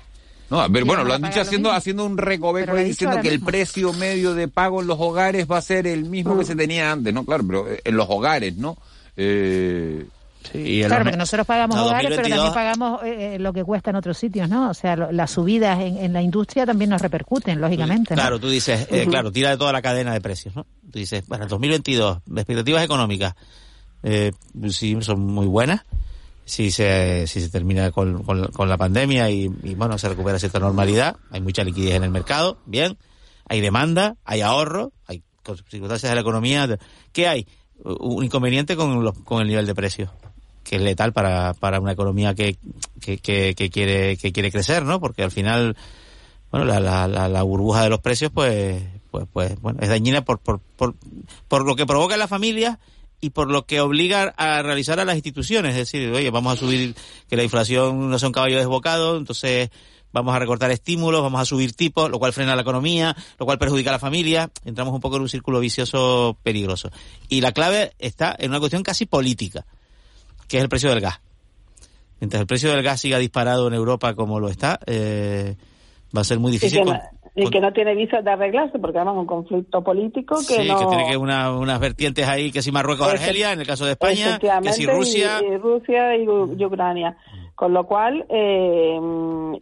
Speaker 1: No, a ver,
Speaker 16: Y
Speaker 1: bueno, lo han dicho haciendo, haciendo un recoveco
Speaker 16: Pero
Speaker 1: ahí diciendo que el precio medio de pago en los hogares va a ser el mismo
Speaker 16: Mm.
Speaker 1: que se tenía antes, ¿no? Claro, pero eh, en los hogares, ¿no? Eh,
Speaker 22: sí,
Speaker 16: Claro, porque nosotros pagamos
Speaker 1: No,
Speaker 16: hogares, pero
Speaker 1: 2022.
Speaker 16: también pagamos eh, eh, lo que cuesta en otros sitios, ¿no? O sea, lo- las subidas en, en la industria también nos repercuten, lógicamente, ¿no?
Speaker 17: Claro, tú dices, eh, claro, tira de toda la cadena de precios, ¿no? Tú dices, bueno, 2022, expectativas económicas, eh, sí, son muy buenas. Si se, si se termina con, con- con la pandemia y, y, bueno, se recupera cierta normalidad, hay mucha liquidez en el mercado, bien, hay demanda, hay ahorro, hay circunstancias de la economía. ¿Qué hay? Un inconveniente con, los, con el nivel de precios, que es letal para, para una economía que, que, que, quiere, que quiere crecer, ¿no? Porque al final, bueno, la, la, la, burbuja de los precios, pues, pues, pues, bueno, es dañina por, por, por, por lo que provoca en la familia y por lo que obliga a realizar a las instituciones. Es decir, oye, vamos a subir, que la inflación no sea un caballo desbocado, entonces vamos a recortar estímulos, vamos a subir tipos, lo cual frena la economía, lo cual perjudica a la familia. Entramos un poco en un círculo vicioso peligroso. Y la clave está en una cuestión casi política, que es el precio del gas. Mientras el precio del gas siga disparado en Europa como lo está, eh, va a ser muy
Speaker 21: Y
Speaker 17: difícil.
Speaker 21: que,
Speaker 17: con-
Speaker 21: no, y que no tiene visas de arreglarse, porque además un conflicto político que
Speaker 17: sí,
Speaker 21: no...
Speaker 17: que tiene que una, unas vertientes ahí, que si Marruecos, Argelia, en el caso de España, que si Rusia.
Speaker 21: Y, y Rusia y, y Ucrania. Con lo cual, eh,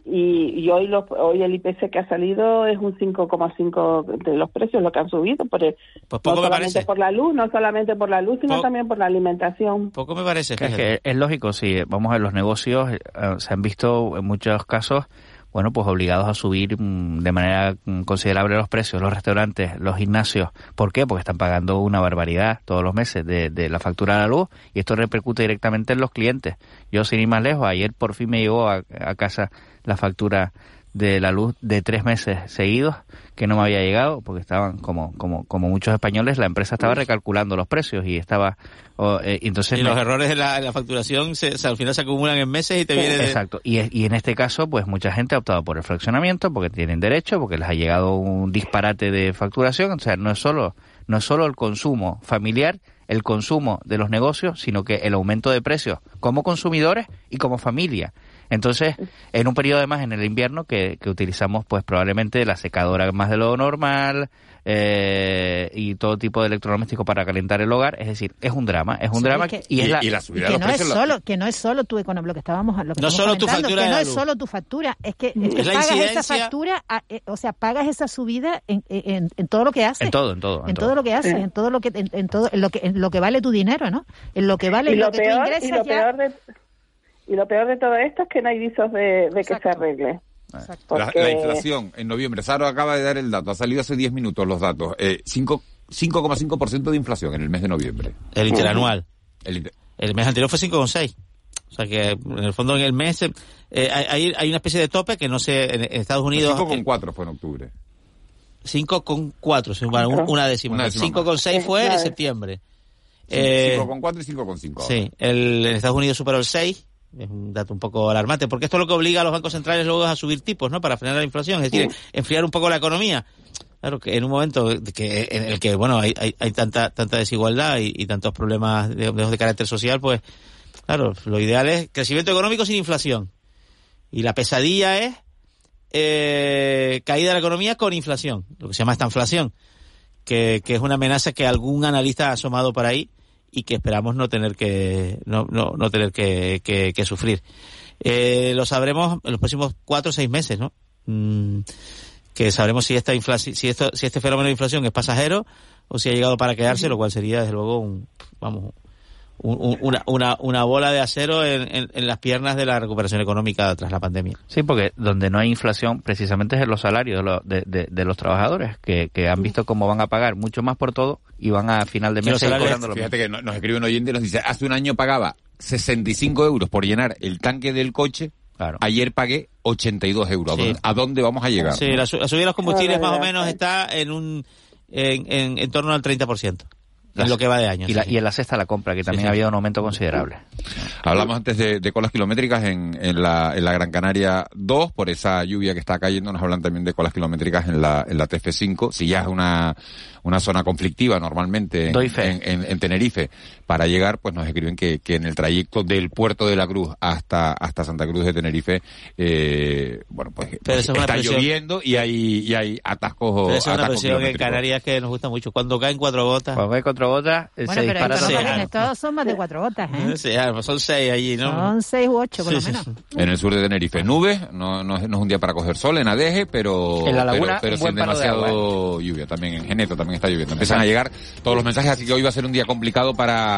Speaker 21: y, y hoy los, hoy el IPC que ha salido es un 5,5 de los precios, lo que han subido, por el-
Speaker 17: Pues
Speaker 21: no
Speaker 17: poco me
Speaker 21: solamente
Speaker 17: parece.
Speaker 21: por la luz, no solamente por la luz, sino
Speaker 17: Po-
Speaker 21: también por la alimentación.
Speaker 17: Poco me parece.
Speaker 22: Es que es lógico, si vamos a ver los negocios, eh, se han visto en muchos casos, bueno, pues obligados a subir mm, de manera mm, considerable los precios, los restaurantes, los gimnasios. ¿Por qué? Porque están pagando una barbaridad todos los meses de, la factura de la luz y esto repercute directamente en los clientes. Yo, sin ir más lejos, ayer por fin me llegó a casa la factura de la luz de tres meses seguidos que no me había llegado porque estaban como como como muchos españoles la empresa estaba recalculando los precios y estaba o, eh, y entonces
Speaker 17: y
Speaker 22: me-
Speaker 17: los errores en la, facturación se, se- al final se acumulan en meses y te viene de...
Speaker 22: Exacto. Y, y en este caso, pues mucha gente ha optado por el fraccionamiento porque tienen derecho, porque les ha llegado un disparate de facturación. O sea, no es solo, no es solo el consumo familiar, el consumo de los negocios, sino que el aumento de precios como consumidores y como familia. Entonces, en un periodo además en el invierno que, que utilizamos pues probablemente la secadora más de lo normal eh, y todo tipo de electrodomésticos para calentar el hogar, es decir, es un drama, es un
Speaker 16: Sí,
Speaker 22: drama
Speaker 16: que-
Speaker 22: y es la,
Speaker 16: y que no es solo que no es solo tu economía lo que estábamos lo que
Speaker 22: No solo tu factura
Speaker 16: que no
Speaker 22: la
Speaker 16: es solo tu factura es que, es que
Speaker 22: Es la
Speaker 16: pagas esa
Speaker 22: incidencia-
Speaker 16: factura a- eh, o sea pagas esa subida en, en, en todo lo que haces.
Speaker 22: En todo, en todo, en
Speaker 16: en todo. lo que haces en todo lo que en, en todo en lo que en lo que vale tu dinero no en lo que vale
Speaker 21: y
Speaker 16: lo,
Speaker 21: lo
Speaker 16: que tú ingresas
Speaker 21: y lo
Speaker 16: ya
Speaker 21: peor de y lo peor de todo esto es que no hay visos de, de que se arregle.
Speaker 1: La,
Speaker 21: Porque-
Speaker 1: la inflación en noviembre, Saro acaba de dar el dato, ha salido hace 10 minutos los datos, eh, cinco- 5,5% de inflación en el mes de noviembre.
Speaker 17: El interanual.
Speaker 1: El inter-
Speaker 17: El mes anterior fue 5,6. O sea que en el fondo en el mes eh, hay, hay una especie de tope que no sé, en, en Estados Unidos...
Speaker 1: 5,4 fue en octubre.
Speaker 17: 5,4, sí, bueno, un- una décima.
Speaker 1: Una décima
Speaker 17: 5,6 fue en septiembre.
Speaker 1: Sí,
Speaker 17: Eh,
Speaker 1: 5,4 y 5,5 ahora.
Speaker 17: Sí, el, en Estados Unidos superó el 6, es un dato un poco alarmante, porque esto es lo que obliga a los bancos centrales luego a subir tipos, ¿no? Para frenar la inflación, es decir, enfriar un poco la economía. Claro que en un momento que, en el que, bueno, hay, hay, hay tanta, tanta desigualdad y, y tantos problemas de, de, de carácter social, pues, claro, lo ideal es crecimiento económico sin inflación. Y la pesadilla es eh, caída de la economía con inflación, lo que se llama esta inflación, que, que es una amenaza que algún analista ha asomado por ahí y que esperamos no tener que no, no, no tener que, que, sufrir. Eh, lo sabremos en los próximos cuatro o seis meses, ¿no? Mm, que sabremos si esta inflación, si esto, si este fenómeno de inflación es pasajero o si ha llegado para quedarse, lo cual sería desde luego un, vamos, una, una, una bola de acero en, en, las piernas de la recuperación económica tras la pandemia.
Speaker 22: Sí, porque donde no hay inflación precisamente es en los salarios de, los, de, de, los trabajadores, que, que, han visto cómo van a pagar mucho más por todo y van a final de mes
Speaker 1: cobrando lo Fíjate que nos escribe un oyente y nos dice, hace un año pagaba 65 euros por llenar el tanque del coche Claro. Ayer pagué 82 euros. ¿A dónde vamos a llegar?
Speaker 17: Sí, la, subida de los combustibles más o menos está en un en, en, en torno al 30% en lo que va de año.
Speaker 22: Y, la, y en la sexta la compra, que también ha habido un aumento considerable.
Speaker 1: Hablamos antes de, colas kilométricas en, en, la, en la Gran Canaria 2, por esa lluvia que está cayendo, nos hablan también de colas kilométricas en la, en la TF5. Si ya es una, una zona conflictiva normalmente en, en, Tenerife, para llegar, pues nos escriben que, que en el trayecto del puerto de la Cruz hasta, hasta Santa Cruz de Tenerife, eh, bueno, pues, pues está lloviendo y hay, y hay atascos.
Speaker 17: Pero es una presión en Canarias que nos gusta mucho. Cuando caen cuatro gotas.
Speaker 22: Cuando caen cuatro gotas,
Speaker 16: bueno, se dispara todo. todos son más de cuatro gotas, ¿eh?
Speaker 17: Sí, son seis allí, ¿no?
Speaker 16: Son seis u ocho, por lo menos.
Speaker 1: En el sur de Tenerife, nubes, no, no, es, un día para coger sol en Adeje, pero,
Speaker 22: en la laguna,
Speaker 1: pero, sin demasiado lluvia. También en Geneto también está lloviendo. Empiezan a llegar todos los mensajes, así que hoy va a ser un día complicado para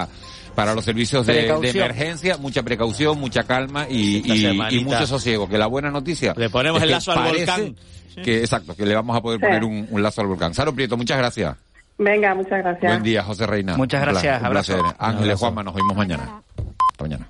Speaker 1: para los servicios de, emergencia, mucha precaución, mucha calma y, y, mucho sosiego. Que la buena noticia.
Speaker 17: Le ponemos el lazo al volcán.
Speaker 1: Que, exacto, que le vamos a poder poner un, lazo al volcán. Saro Prieto, muchas gracias.
Speaker 21: Venga, muchas gracias.
Speaker 1: Buen día, José Reina.
Speaker 22: Muchas gracias.
Speaker 1: Un placer. Ángeles Juanma, nos vemos mañana. Hasta mañana.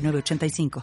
Speaker 23: 85